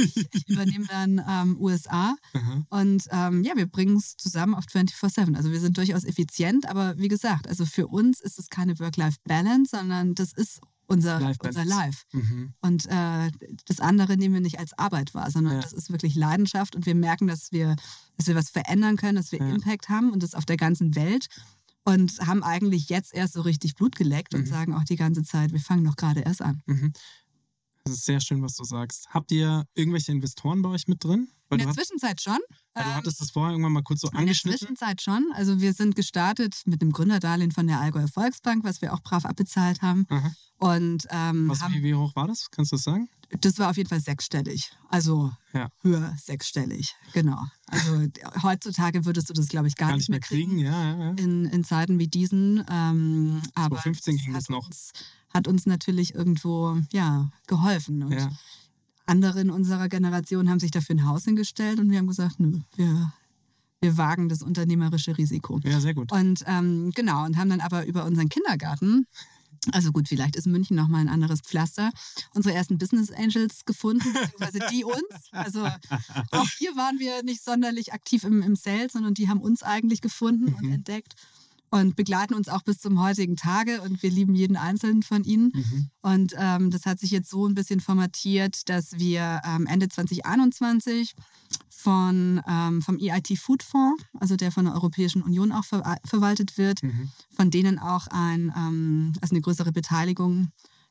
Ich übernehme dann ähm, USA. Aha. Und ähm, ja, wir bringen es zusammen auf 24-7. Also wir sind durchaus effizient, aber wie gesagt, also für uns ist es keine Work-Life-Balance, sondern das ist unser Life unser. Life. Mhm. Und äh, das andere nehmen wir nicht als Arbeit wahr, sondern Ja. das ist wirklich Leidenschaft und wir merken, dass wir, dass wir was verändern können, dass wir Ja. Impact haben und das auf der ganzen Welt und haben eigentlich jetzt erst so richtig Blut geleckt und Mhm. sagen auch die ganze Zeit, wir fangen doch gerade erst an. Mhm. Das ist sehr schön, was du sagst. Habt ihr irgendwelche Investoren bei euch mit drin? Weil In der Zwischenzeit schon. ja, du Ähm, hattest das vorher irgendwann mal kurz so In der angeschnitten. Zwischenzeit schon. Also wir sind gestartet mit einem Gründerdarlehen von der Allgäuer Volksbank, was wir auch brav abbezahlt haben. Aha. Und ähm, Was, haben, wie, wie hoch war das? Kannst du das sagen? das war auf jeden Fall sechsstellig. Also Ja. höher sechsstellig. Genau. Also heutzutage würdest du das, glaube ich, gar, Gar nicht mehr kriegen, ja, ja, ja. in, in Zeiten wie diesen. Ähm, aber 2015 ging das noch. Uns, hat uns natürlich irgendwo ja, geholfen. Und andere in unserer Generation haben sich dafür ein Haus hingestellt und wir haben gesagt, nö, wir, wir wagen das unternehmerische Risiko. Ja, sehr gut. Und ähm, genau, und haben dann aber über unseren Kindergarten, also gut, vielleicht ist München nochmal ein anderes Pflaster, unsere ersten Business Angels gefunden, beziehungsweise die uns. Also auch hier waren wir nicht sonderlich aktiv im, im Sales, sondern die haben uns eigentlich gefunden und Mhm. entdeckt und begleiten uns auch bis zum heutigen Tage und wir lieben jeden einzelnen von ihnen. Mhm. Und ähm, das hat sich jetzt so ein bisschen formatiert, dass wir ähm, Ende 2021 von, ähm, vom EIT Food Fonds, also der von der Europäischen Union auch ver verwaltet wird, Mhm. Von denen auch ein, ähm, also eine größere Beteiligung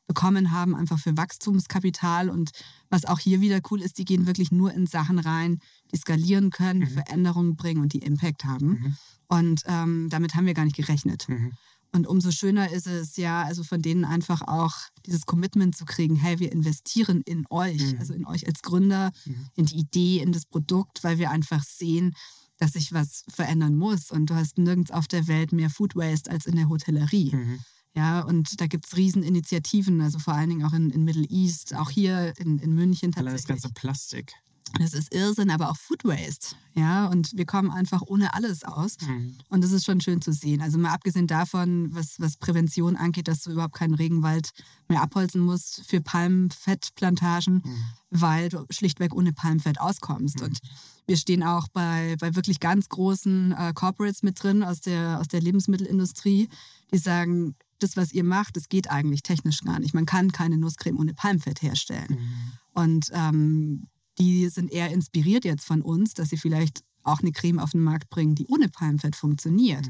bekommen haben, einfach für Wachstumskapital. Und was auch hier wieder cool ist, die gehen wirklich nur in Sachen rein, die skalieren können, die Mhm. Veränderungen bringen und die Impact haben. Mhm. Und ähm, damit haben wir gar nicht gerechnet. Mhm. Und umso schöner ist es ja, also von denen einfach auch dieses Commitment zu kriegen, hey, wir investieren in euch, Mhm. also in euch als Gründer, Mhm. in die Idee, in das Produkt, weil wir einfach sehen, dass sich was verändern muss. Und du hast nirgends auf der Welt mehr Food Waste als in der Hotellerie. Mhm. Ja, und da gibt es Rieseninitiativen, also vor allen Dingen auch in, in Middle East, auch hier in, in München Allein das tatsächlich. ganze Plastik. Das ist Irrsinn, aber auch Food Waste. Ja, und wir kommen einfach ohne alles aus. Mhm. Und das ist schon schön zu sehen. Also mal abgesehen davon, was, was Prävention angeht, dass du überhaupt keinen Regenwald mehr abholzen musst für Palmfettplantagen, Mhm. weil du schlichtweg ohne Palmfett auskommst. Mhm. Und wir stehen auch bei, bei wirklich ganz großen äh, Corporates mit drin aus der, aus der Lebensmittelindustrie, die sagen, das, was ihr macht, das geht eigentlich technisch gar nicht. Man kann keine Nusscreme ohne Palmfett herstellen. Mhm. Und ähm, die sind eher inspiriert jetzt von uns, dass sie vielleicht auch eine Creme auf den Markt bringen, die ohne Palmfett funktioniert.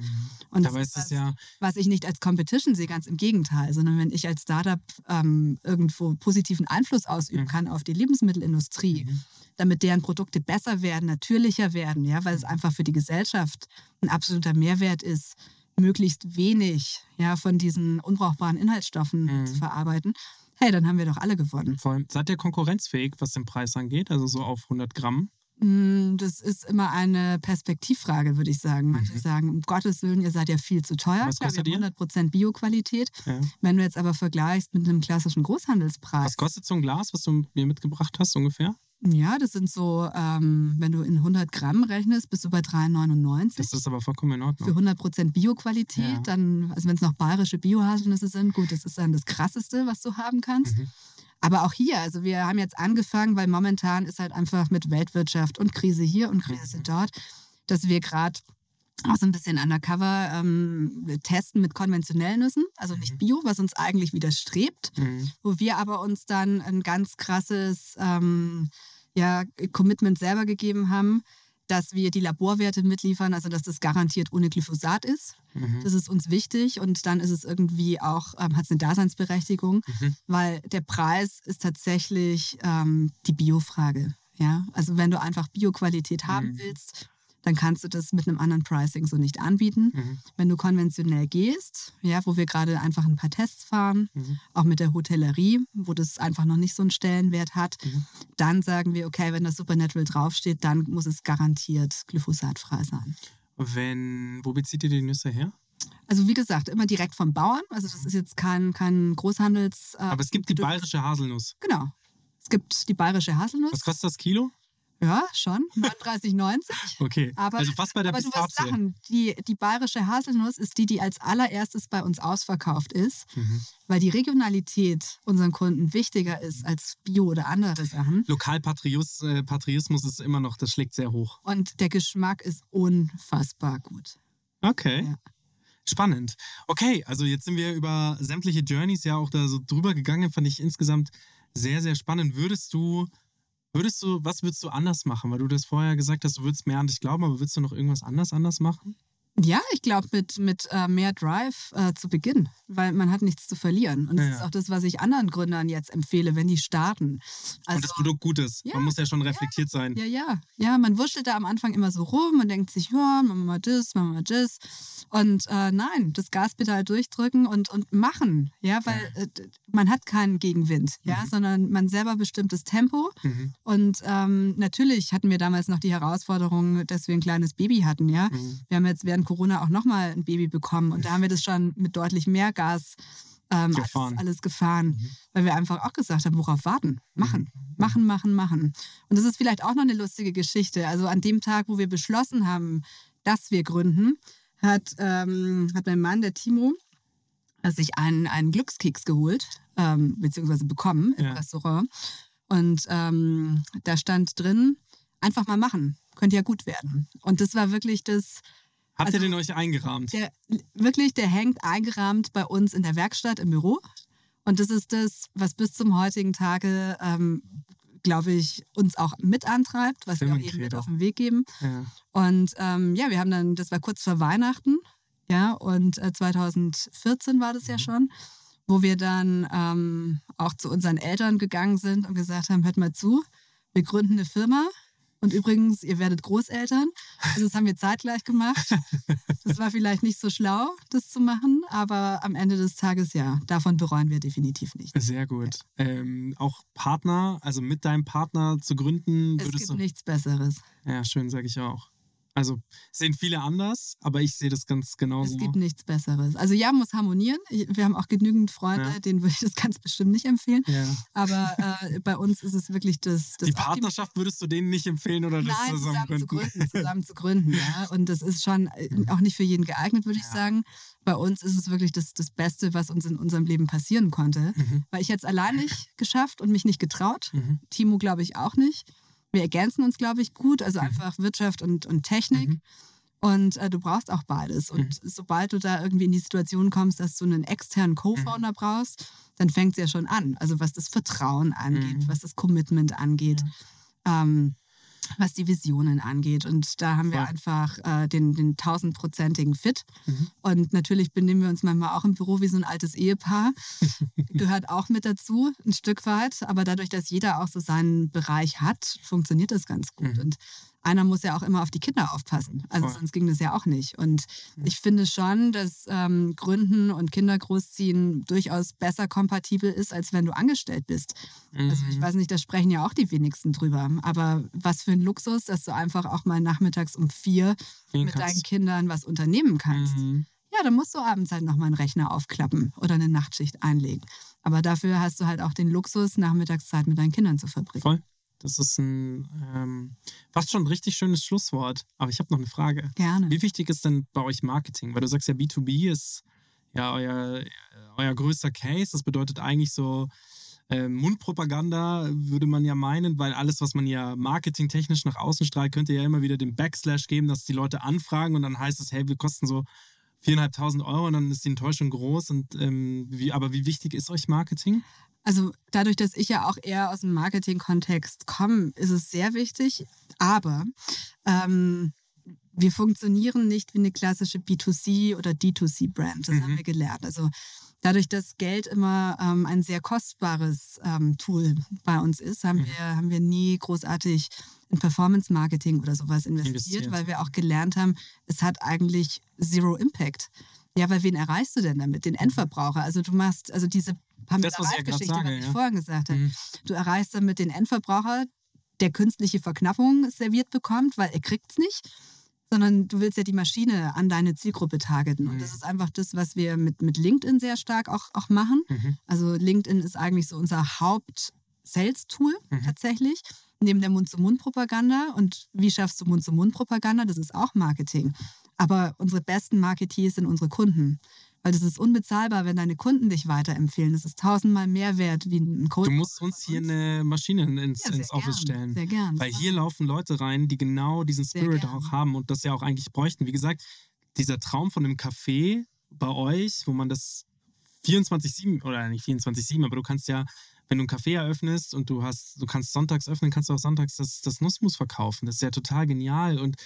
Und das Dabei ist ist was, ja, was ich nicht als Competition sehe, ganz im Gegenteil, sondern wenn ich als Startup ähm, irgendwo positiven Einfluss ausüben Mhm. kann auf die Lebensmittelindustrie, Mhm. damit deren Produkte besser werden, natürlicher werden, ja, weil es einfach für die Gesellschaft ein absoluter Mehrwert ist, möglichst wenig ja, von diesen unbrauchbaren Inhaltsstoffen Mhm. zu verarbeiten, hey, dann haben wir doch alle gewonnen. vor allem, seid ihr konkurrenzfähig, was den Preis angeht? Also so auf 100 Gramm? Mm, Das ist immer eine Perspektivfrage, würde ich sagen. Manche Mhm. sagen, um Gottes Willen, ihr seid ja viel zu teuer. Was Klar, kostet wir ihr? haben 100% Bioqualität. Ja. Wenn du jetzt aber vergleichst mit einem klassischen Großhandelspreis, Was kostet so ein Glas, was du mir mitgebracht hast, ungefähr? Ja, das sind so, ähm, wenn du in 100 Gramm rechnest, bist du bei 3,99. Das ist aber vollkommen in Ordnung. Für 100% Bioqualität, Ja. dann, also wenn es noch bayerische Biohaselnüsse sind, gut, das ist dann das Krasseste, was du haben kannst. Mhm. Aber auch hier, also wir haben jetzt angefangen, weil momentan ist halt einfach mit Weltwirtschaft und Krise hier und Krise Mhm. dort, dass wir gerade auch so ein bisschen undercover ähm, testen mit konventionellen Nüssen, also nicht Mhm. Bio, was uns eigentlich widerstrebt, Mhm. wo wir aber uns dann ein ganz krasses ähm, ja, Commitment selber gegeben haben, dass wir die Laborwerte mitliefern, also dass das garantiert ohne Glyphosat ist. Mhm. Das ist uns wichtig und dann ist es irgendwie auch, ähm, hat es eine Daseinsberechtigung, Mhm. weil der Preis ist tatsächlich ähm, die Biofrage. Ja? Also wenn du einfach Bioqualität haben Mhm. willst, dann kannst du das mit einem anderen Pricing so nicht anbieten. Mhm. Wenn du konventionell gehst, ja, wo wir gerade einfach ein paar Tests fahren, Mhm. auch mit der Hotellerie, wo das einfach noch nicht so einen Stellenwert hat, Mhm. dann sagen wir, okay, wenn das Supernatural draufsteht, dann muss es garantiert glyphosatfrei sein. Wenn, wo bezieht ihr die Nüsse her? Also wie gesagt, immer direkt vom Bauern. Also das ist jetzt kein, kein Großhandels... äh, Aber es gibt die bayerische Haselnuss. Genau. Es gibt die bayerische Haselnuss. Was kostet das Kilo? Ja, schon. 39,90. Okay. Aber, also fast bei der aber du wirst lachen. Die, die bayerische Haselnuss ist die, die als allererstes bei uns ausverkauft ist, Mhm. weil die Regionalität unseren Kunden wichtiger ist als Bio oder andere Sachen. Lokalpatriotismus äh, ist immer noch, das schlägt sehr hoch. Und der Geschmack ist unfassbar gut. Okay. Ja. Spannend. Okay, also jetzt sind wir über sämtliche Journeys ja auch da so drüber gegangen, fand ich insgesamt sehr, sehr spannend. Würdest du, würdest du, was würdest du anders machen? Weil du das vorher gesagt hast, du würdest mehr an dich glauben, aber würdest du noch irgendwas anders anders machen? Ja, ich glaube, mit, mit äh, mehr Drive äh, zu Beginn, weil man hat nichts zu verlieren. Und das Ja, ist ja. auch das, was ich anderen Gründern jetzt empfehle, wenn die starten. Also, Und das Produkt gut ist. Ja, Man muss ja schon reflektiert sein. Ja, ja. Ja, man wurschtelt da am Anfang immer so rum und denkt sich, ja, machen wir mal das, machen wir mal das. Und äh, nein, das Gaspedal durchdrücken und, und machen. Ja, weil äh, man hat keinen Gegenwind, ja, sondern man selber bestimmt das Tempo. Mhm. Und ähm, natürlich hatten wir damals noch die Herausforderung, dass wir ein kleines Baby hatten, ja. Mhm. Wir haben jetzt während Corona auch nochmal ein Baby bekommen und da haben wir das schon mit deutlich mehr Gas ähm, Gefahren. alles, alles gefahren, Mhm. weil wir einfach auch gesagt haben, worauf warten? Machen, machen, machen, machen. Und das ist vielleicht auch noch eine lustige Geschichte. Also an dem Tag, wo wir beschlossen haben, dass wir gründen, hat, ähm, hat mein Mann, der Timo, sich einen, einen Glückskeks geholt, ähm, beziehungsweise bekommen im Ja. Restaurant. Und ähm, da stand drin, einfach mal machen, könnte ja gut werden. Und das war wirklich das, Habt Also- ihr den euch eingerahmt? der wirklich, der hängt eingerahmt bei uns in der Werkstatt im Büro. Und das ist das, was bis zum heutigen Tage, ähm, glaube ich, uns auch mit antreibt, was wir auch eben mit auf den Weg geben. Ja. Und ähm, ja, wir haben dann, das war kurz vor Weihnachten, ja, und äh, 2014 war das ja schon, wo wir dann ähm, auch zu unseren Eltern gegangen sind und gesagt haben, hört mal zu, wir gründen eine Firma. Und übrigens, ihr werdet Großeltern. Also das haben wir zeitgleich gemacht. Das war vielleicht nicht so schlau, das zu machen, aber am Ende des Tages ja, davon bereuen wir definitiv nicht. Sehr gut. Ähm, auch Partner, also mit deinem Partner zu gründen, Es gibt du. nichts Besseres. Ja, schön, sage ich auch. Also sehen viele anders, aber ich sehe das ganz genauso. Es gibt nichts Besseres. Also ja, muss harmonieren. Wir haben auch genügend Freunde, Ja. denen würde ich das ganz bestimmt nicht empfehlen. ja. Aber äh, bei uns ist es wirklich das, das Die Partnerschaft würdest du denen nicht empfehlen oder das Nein, zusammen zu Zusammengründen? gründen, zusammen zu gründen, ja. Und das ist schon äh, auch nicht für jeden geeignet, würde ich sagen. Bei uns ist es wirklich das, das Beste, was uns in unserem Leben passieren konnte. Mhm. Weil ich jetzt allein nicht geschafft und mich nicht getraut. Mhm. Timo, glaube ich, auch nicht. Wir ergänzen uns, glaube ich, gut. Also einfach Wirtschaft und, und Technik. Mhm. Und äh, du brauchst auch beides. Und sobald du da irgendwie in die Situation kommst, dass du einen externen Co-Founder brauchst, dann fängt es ja schon an. Also was das Vertrauen angeht, Mhm. was das Commitment angeht, ähm, was die Visionen angeht. Und da haben wir Voll. einfach äh, den, den tausendprozentigen Fit. Mhm. Und natürlich benehmen wir uns manchmal auch im Büro wie so ein altes Ehepaar. Gehört auch mit dazu, ein Stück weit. Aber dadurch, dass jeder auch so seinen Bereich hat, funktioniert das ganz gut. Mhm. Und einer muss ja auch immer auf die Kinder aufpassen. Also Voll. sonst ging das ja auch nicht. Und ich finde schon, dass ähm, Gründen und Kinder großziehen durchaus besser kompatibel ist, als wenn du angestellt bist. Also ich Mhm. weiß nicht, da sprechen ja auch die wenigsten drüber. Aber was für ein Luxus, dass du einfach auch mal nachmittags um vier Gehen mit deinen kannst. Kindern was unternehmen kannst. Mhm. Ja, dann musst du abends halt nochmal einen Rechner aufklappen oder eine Nachtschicht einlegen. Aber dafür hast du halt auch den Luxus, Nachmittagszeit mit deinen Kindern zu verbringen. Voll. Das ist ein ähm, fast schon ein richtig schönes Schlusswort. Aber ich habe noch eine Frage. Gerne. Wie wichtig ist denn bei euch Marketing? Weil du sagst ja, B2B ist ja euer, euer größter Case. Das bedeutet eigentlich so äh, Mundpropaganda, würde man ja meinen, weil alles, was man ja marketingtechnisch nach außen strahlt, könnte ja immer wieder den Backslash geben, dass die Leute anfragen und dann heißt es, hey, wir kosten so 4.500 Euro und dann ist die Enttäuschung groß. Und, ähm, wie, aber wie wichtig ist euch Marketing? Also dadurch, dass ich ja auch eher aus dem Marketing-Kontext komme, ist es sehr wichtig. Aber ähm, wir funktionieren nicht wie eine klassische B2C oder D2C-Brand. Das Mhm. haben wir gelernt. Also dadurch, dass Geld immer ähm, ein sehr kostbares ähm, Tool bei uns ist, haben, Mhm. wir, haben wir nie großartig in Performance-Marketing oder sowas investiert, Investiert. weil wir auch gelernt haben, es hat eigentlich Zero Impact. Ja, weil wen erreichst du denn damit? Den Endverbraucher. Also du machst, also diese Mhm. Das, was ich ja grad Geschichte, sage, was ich ja. vorhin gesagt habe. Mhm. Du erreichst damit den Endverbraucher, der künstliche Verknappung serviert bekommt, weil er kriegt es nicht, sondern du willst ja die Maschine an deine Zielgruppe targeten. Und das Mhm. ist einfach das, was wir mit, mit LinkedIn sehr stark auch, auch machen. Mhm. Also LinkedIn ist eigentlich so unser Haupt-Sales-Tool Mhm. tatsächlich, neben der Mund-zu-Mund-Propaganda. Und wie schaffst du Mund-zu-Mund-Propaganda? Das ist auch Marketing. Aber unsere besten Marketeers sind unsere Kunden. Weil das ist unbezahlbar, wenn deine Kunden dich weiterempfehlen. Das ist tausendmal mehr wert wie ein Code. Du musst uns hier eine Maschine ins, Ja, ins Office gern, stellen. Sehr gern. Weil hier laufen Leute rein, die genau diesen Spirit auch haben und das ja auch eigentlich bräuchten. Wie gesagt, dieser Traum von einem Café bei euch, wo man das 24-7 oder nicht 24-7, aber du kannst ja, wenn du ein Café eröffnest und du hast, du kannst sonntags öffnen, kannst du auch sonntags das, das Nussmus verkaufen. Das ist ja total genial. Und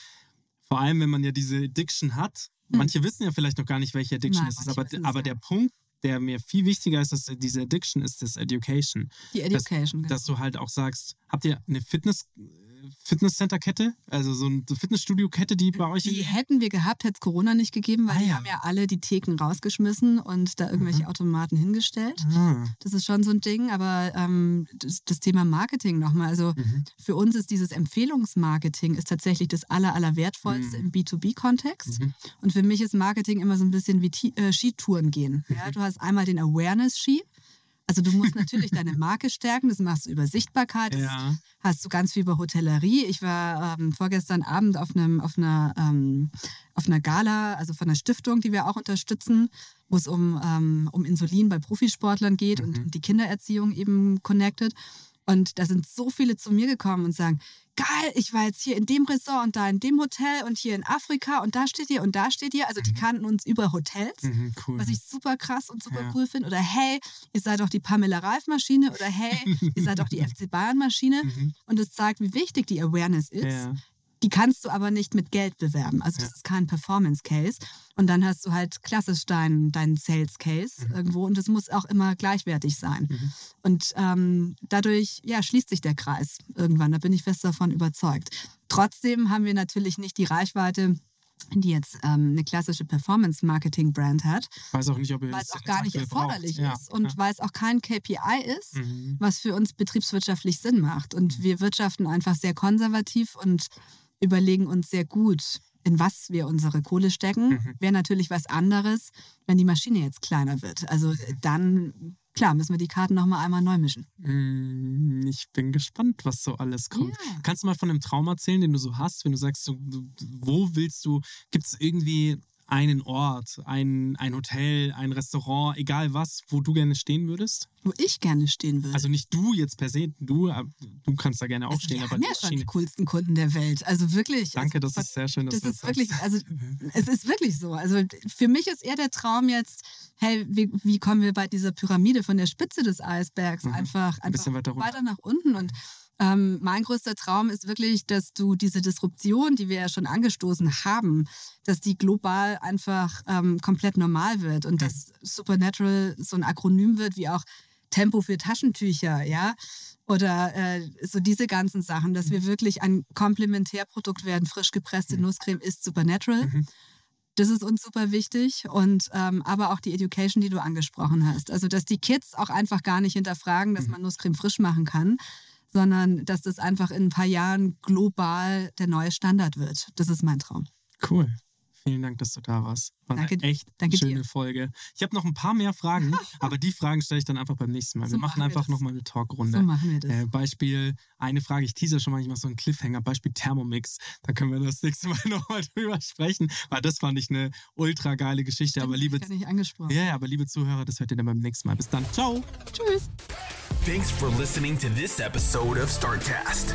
vor allem, wenn man ja diese Addiction hat, Hm. manche wissen ja vielleicht noch gar nicht, welche Addiction Nein, es ist, aber, aber ja. der Punkt, der mir viel wichtiger ist, dass diese Addiction ist, das Education Die Education. genau. dass du halt auch sagst, habt ihr eine Fitness Fitnesscenter-Kette? Also so eine Fitnessstudio-Kette, die bei euch Die hätten wir gehabt, hätte es Corona nicht gegeben, weil Ah, die ja. haben ja alle die Theken rausgeschmissen und da irgendwelche Automaten hingestellt. Ah, Das ist schon so ein Ding, aber ähm, das, das Thema Marketing nochmal. Also mhm. für uns ist dieses Empfehlungsmarketing ist tatsächlich das aller, aller wertvollste Mhm. im B2B-Kontext. Mhm. Und für mich ist Marketing immer so ein bisschen wie Ti- äh, Skitouren gehen. Ja, du hast einmal den Awareness-Ski. Also du musst natürlich deine Marke stärken, das machst du über Sichtbarkeit, das Ja. hast du ganz viel über Hotellerie. Ich war ähm, vorgestern Abend auf, einem, auf, einer, ähm, auf einer Gala, also von einer Stiftung, die wir auch unterstützen, wo es um, ähm, um Insulin bei Profisportlern geht Mhm. und die Kindererziehung eben connected. Und da sind so viele zu mir gekommen und sagen, geil, ich war jetzt hier in dem Resort und da in dem Hotel und hier in Afrika und da steht ihr und da steht ihr. Also die Mhm. kannten uns über Hotels Mhm, cool. was ich super krass und super Ja. cool finde. Oder hey, ihr seid doch die Pamela Reif Maschine oder hey, ihr seid doch die FC Bayern Maschine. mhm. Und es zeigt, wie wichtig die Awareness ist. ja. Die kannst du aber nicht mit Geld bewerben. Also das Ja. ist kein Performance Case. Und dann hast du halt klassisch deinen dein Sales Case Mhm. irgendwo und es muss auch immer gleichwertig sein. Mhm. Und ähm, dadurch ja, schließt sich der Kreis irgendwann. Da bin ich fest davon überzeugt. Trotzdem haben wir natürlich nicht die Reichweite, die jetzt ähm, eine klassische Performance-Marketing-Brand hat, weiß auch nicht, ob ihr weil es das auch gar nicht aktuell braucht. erforderlich Ja, ist und ja. weil es auch kein KPI ist, Mhm. was für uns betriebswirtschaftlich Sinn macht. Und wir wirtschaften einfach sehr konservativ und überlegen uns sehr gut, in was wir unsere Kohle stecken. Mhm. Wäre natürlich was anderes, wenn die Maschine jetzt kleiner wird. Also Mhm. dann, klar, müssen wir die Karten nochmal einmal neu mischen. Mm, Ich bin gespannt, was so alles kommt. Ja. Kannst du mal von einem Traum erzählen, den du so hast, wenn du sagst, wo willst du, gibt es irgendwie einen Ort, ein, ein Hotel, ein Restaurant, egal was, wo du gerne stehen würdest? Wo ich gerne stehen würde. Also nicht du jetzt per se, du, äh, du kannst da gerne auch also stehen, wir aber haben ja schon die coolsten Kunden der Welt. Also wirklich. Danke, also, das ist sehr schön, dass das du das ist wirklich, sagst. also es ist wirklich so. Also für mich ist eher der Traum jetzt, hey, wie, wie kommen wir bei dieser Pyramide von der Spitze des Eisbergs Mhm. einfach, Ein bisschen einfach weiter runter. nach unten und ähm, mein größter Traum ist wirklich, dass du diese Disruption, die wir ja schon angestoßen haben, dass die global einfach ähm, komplett normal wird und dass Supernatural so ein Akronym wird wie auch Tempo für Taschentücher, ja, oder äh, so diese ganzen Sachen, dass wir wirklich ein Komplementärprodukt werden. Frisch gepresste Mhm. Nusscreme ist Supernatural. Mhm. Das ist uns super wichtig und ähm, aber auch die Education, die du angesprochen hast. Also, dass die Kids auch einfach gar nicht hinterfragen, dass Mhm. man Nusscreme frisch machen kann, sondern dass das einfach in ein paar Jahren global der neue Standard wird. Das ist mein Traum. Cool. Vielen Dank, dass du da warst. War Danke- eine echt danke schöne dir. Folge. Ich habe noch ein paar mehr Fragen, aber die Fragen stelle ich dann einfach beim nächsten Mal. So wir machen machen wir einfach nochmal eine Talkrunde. So machen wir das. Äh, Beispiel, eine Frage, ich teaser schon mal, ich mache so einen Cliffhanger, Beispiel Thermomix. Da können wir das nächste Mal nochmal drüber sprechen, weil das fand ich eine ultra geile Geschichte. aber liebe, ich nicht angesprochen. ja, ja, aber liebe Zuhörer, das hört ihr dann beim nächsten Mal. Bis dann. Ciao. Tschüss. Thanks for listening to this episode of StartCast.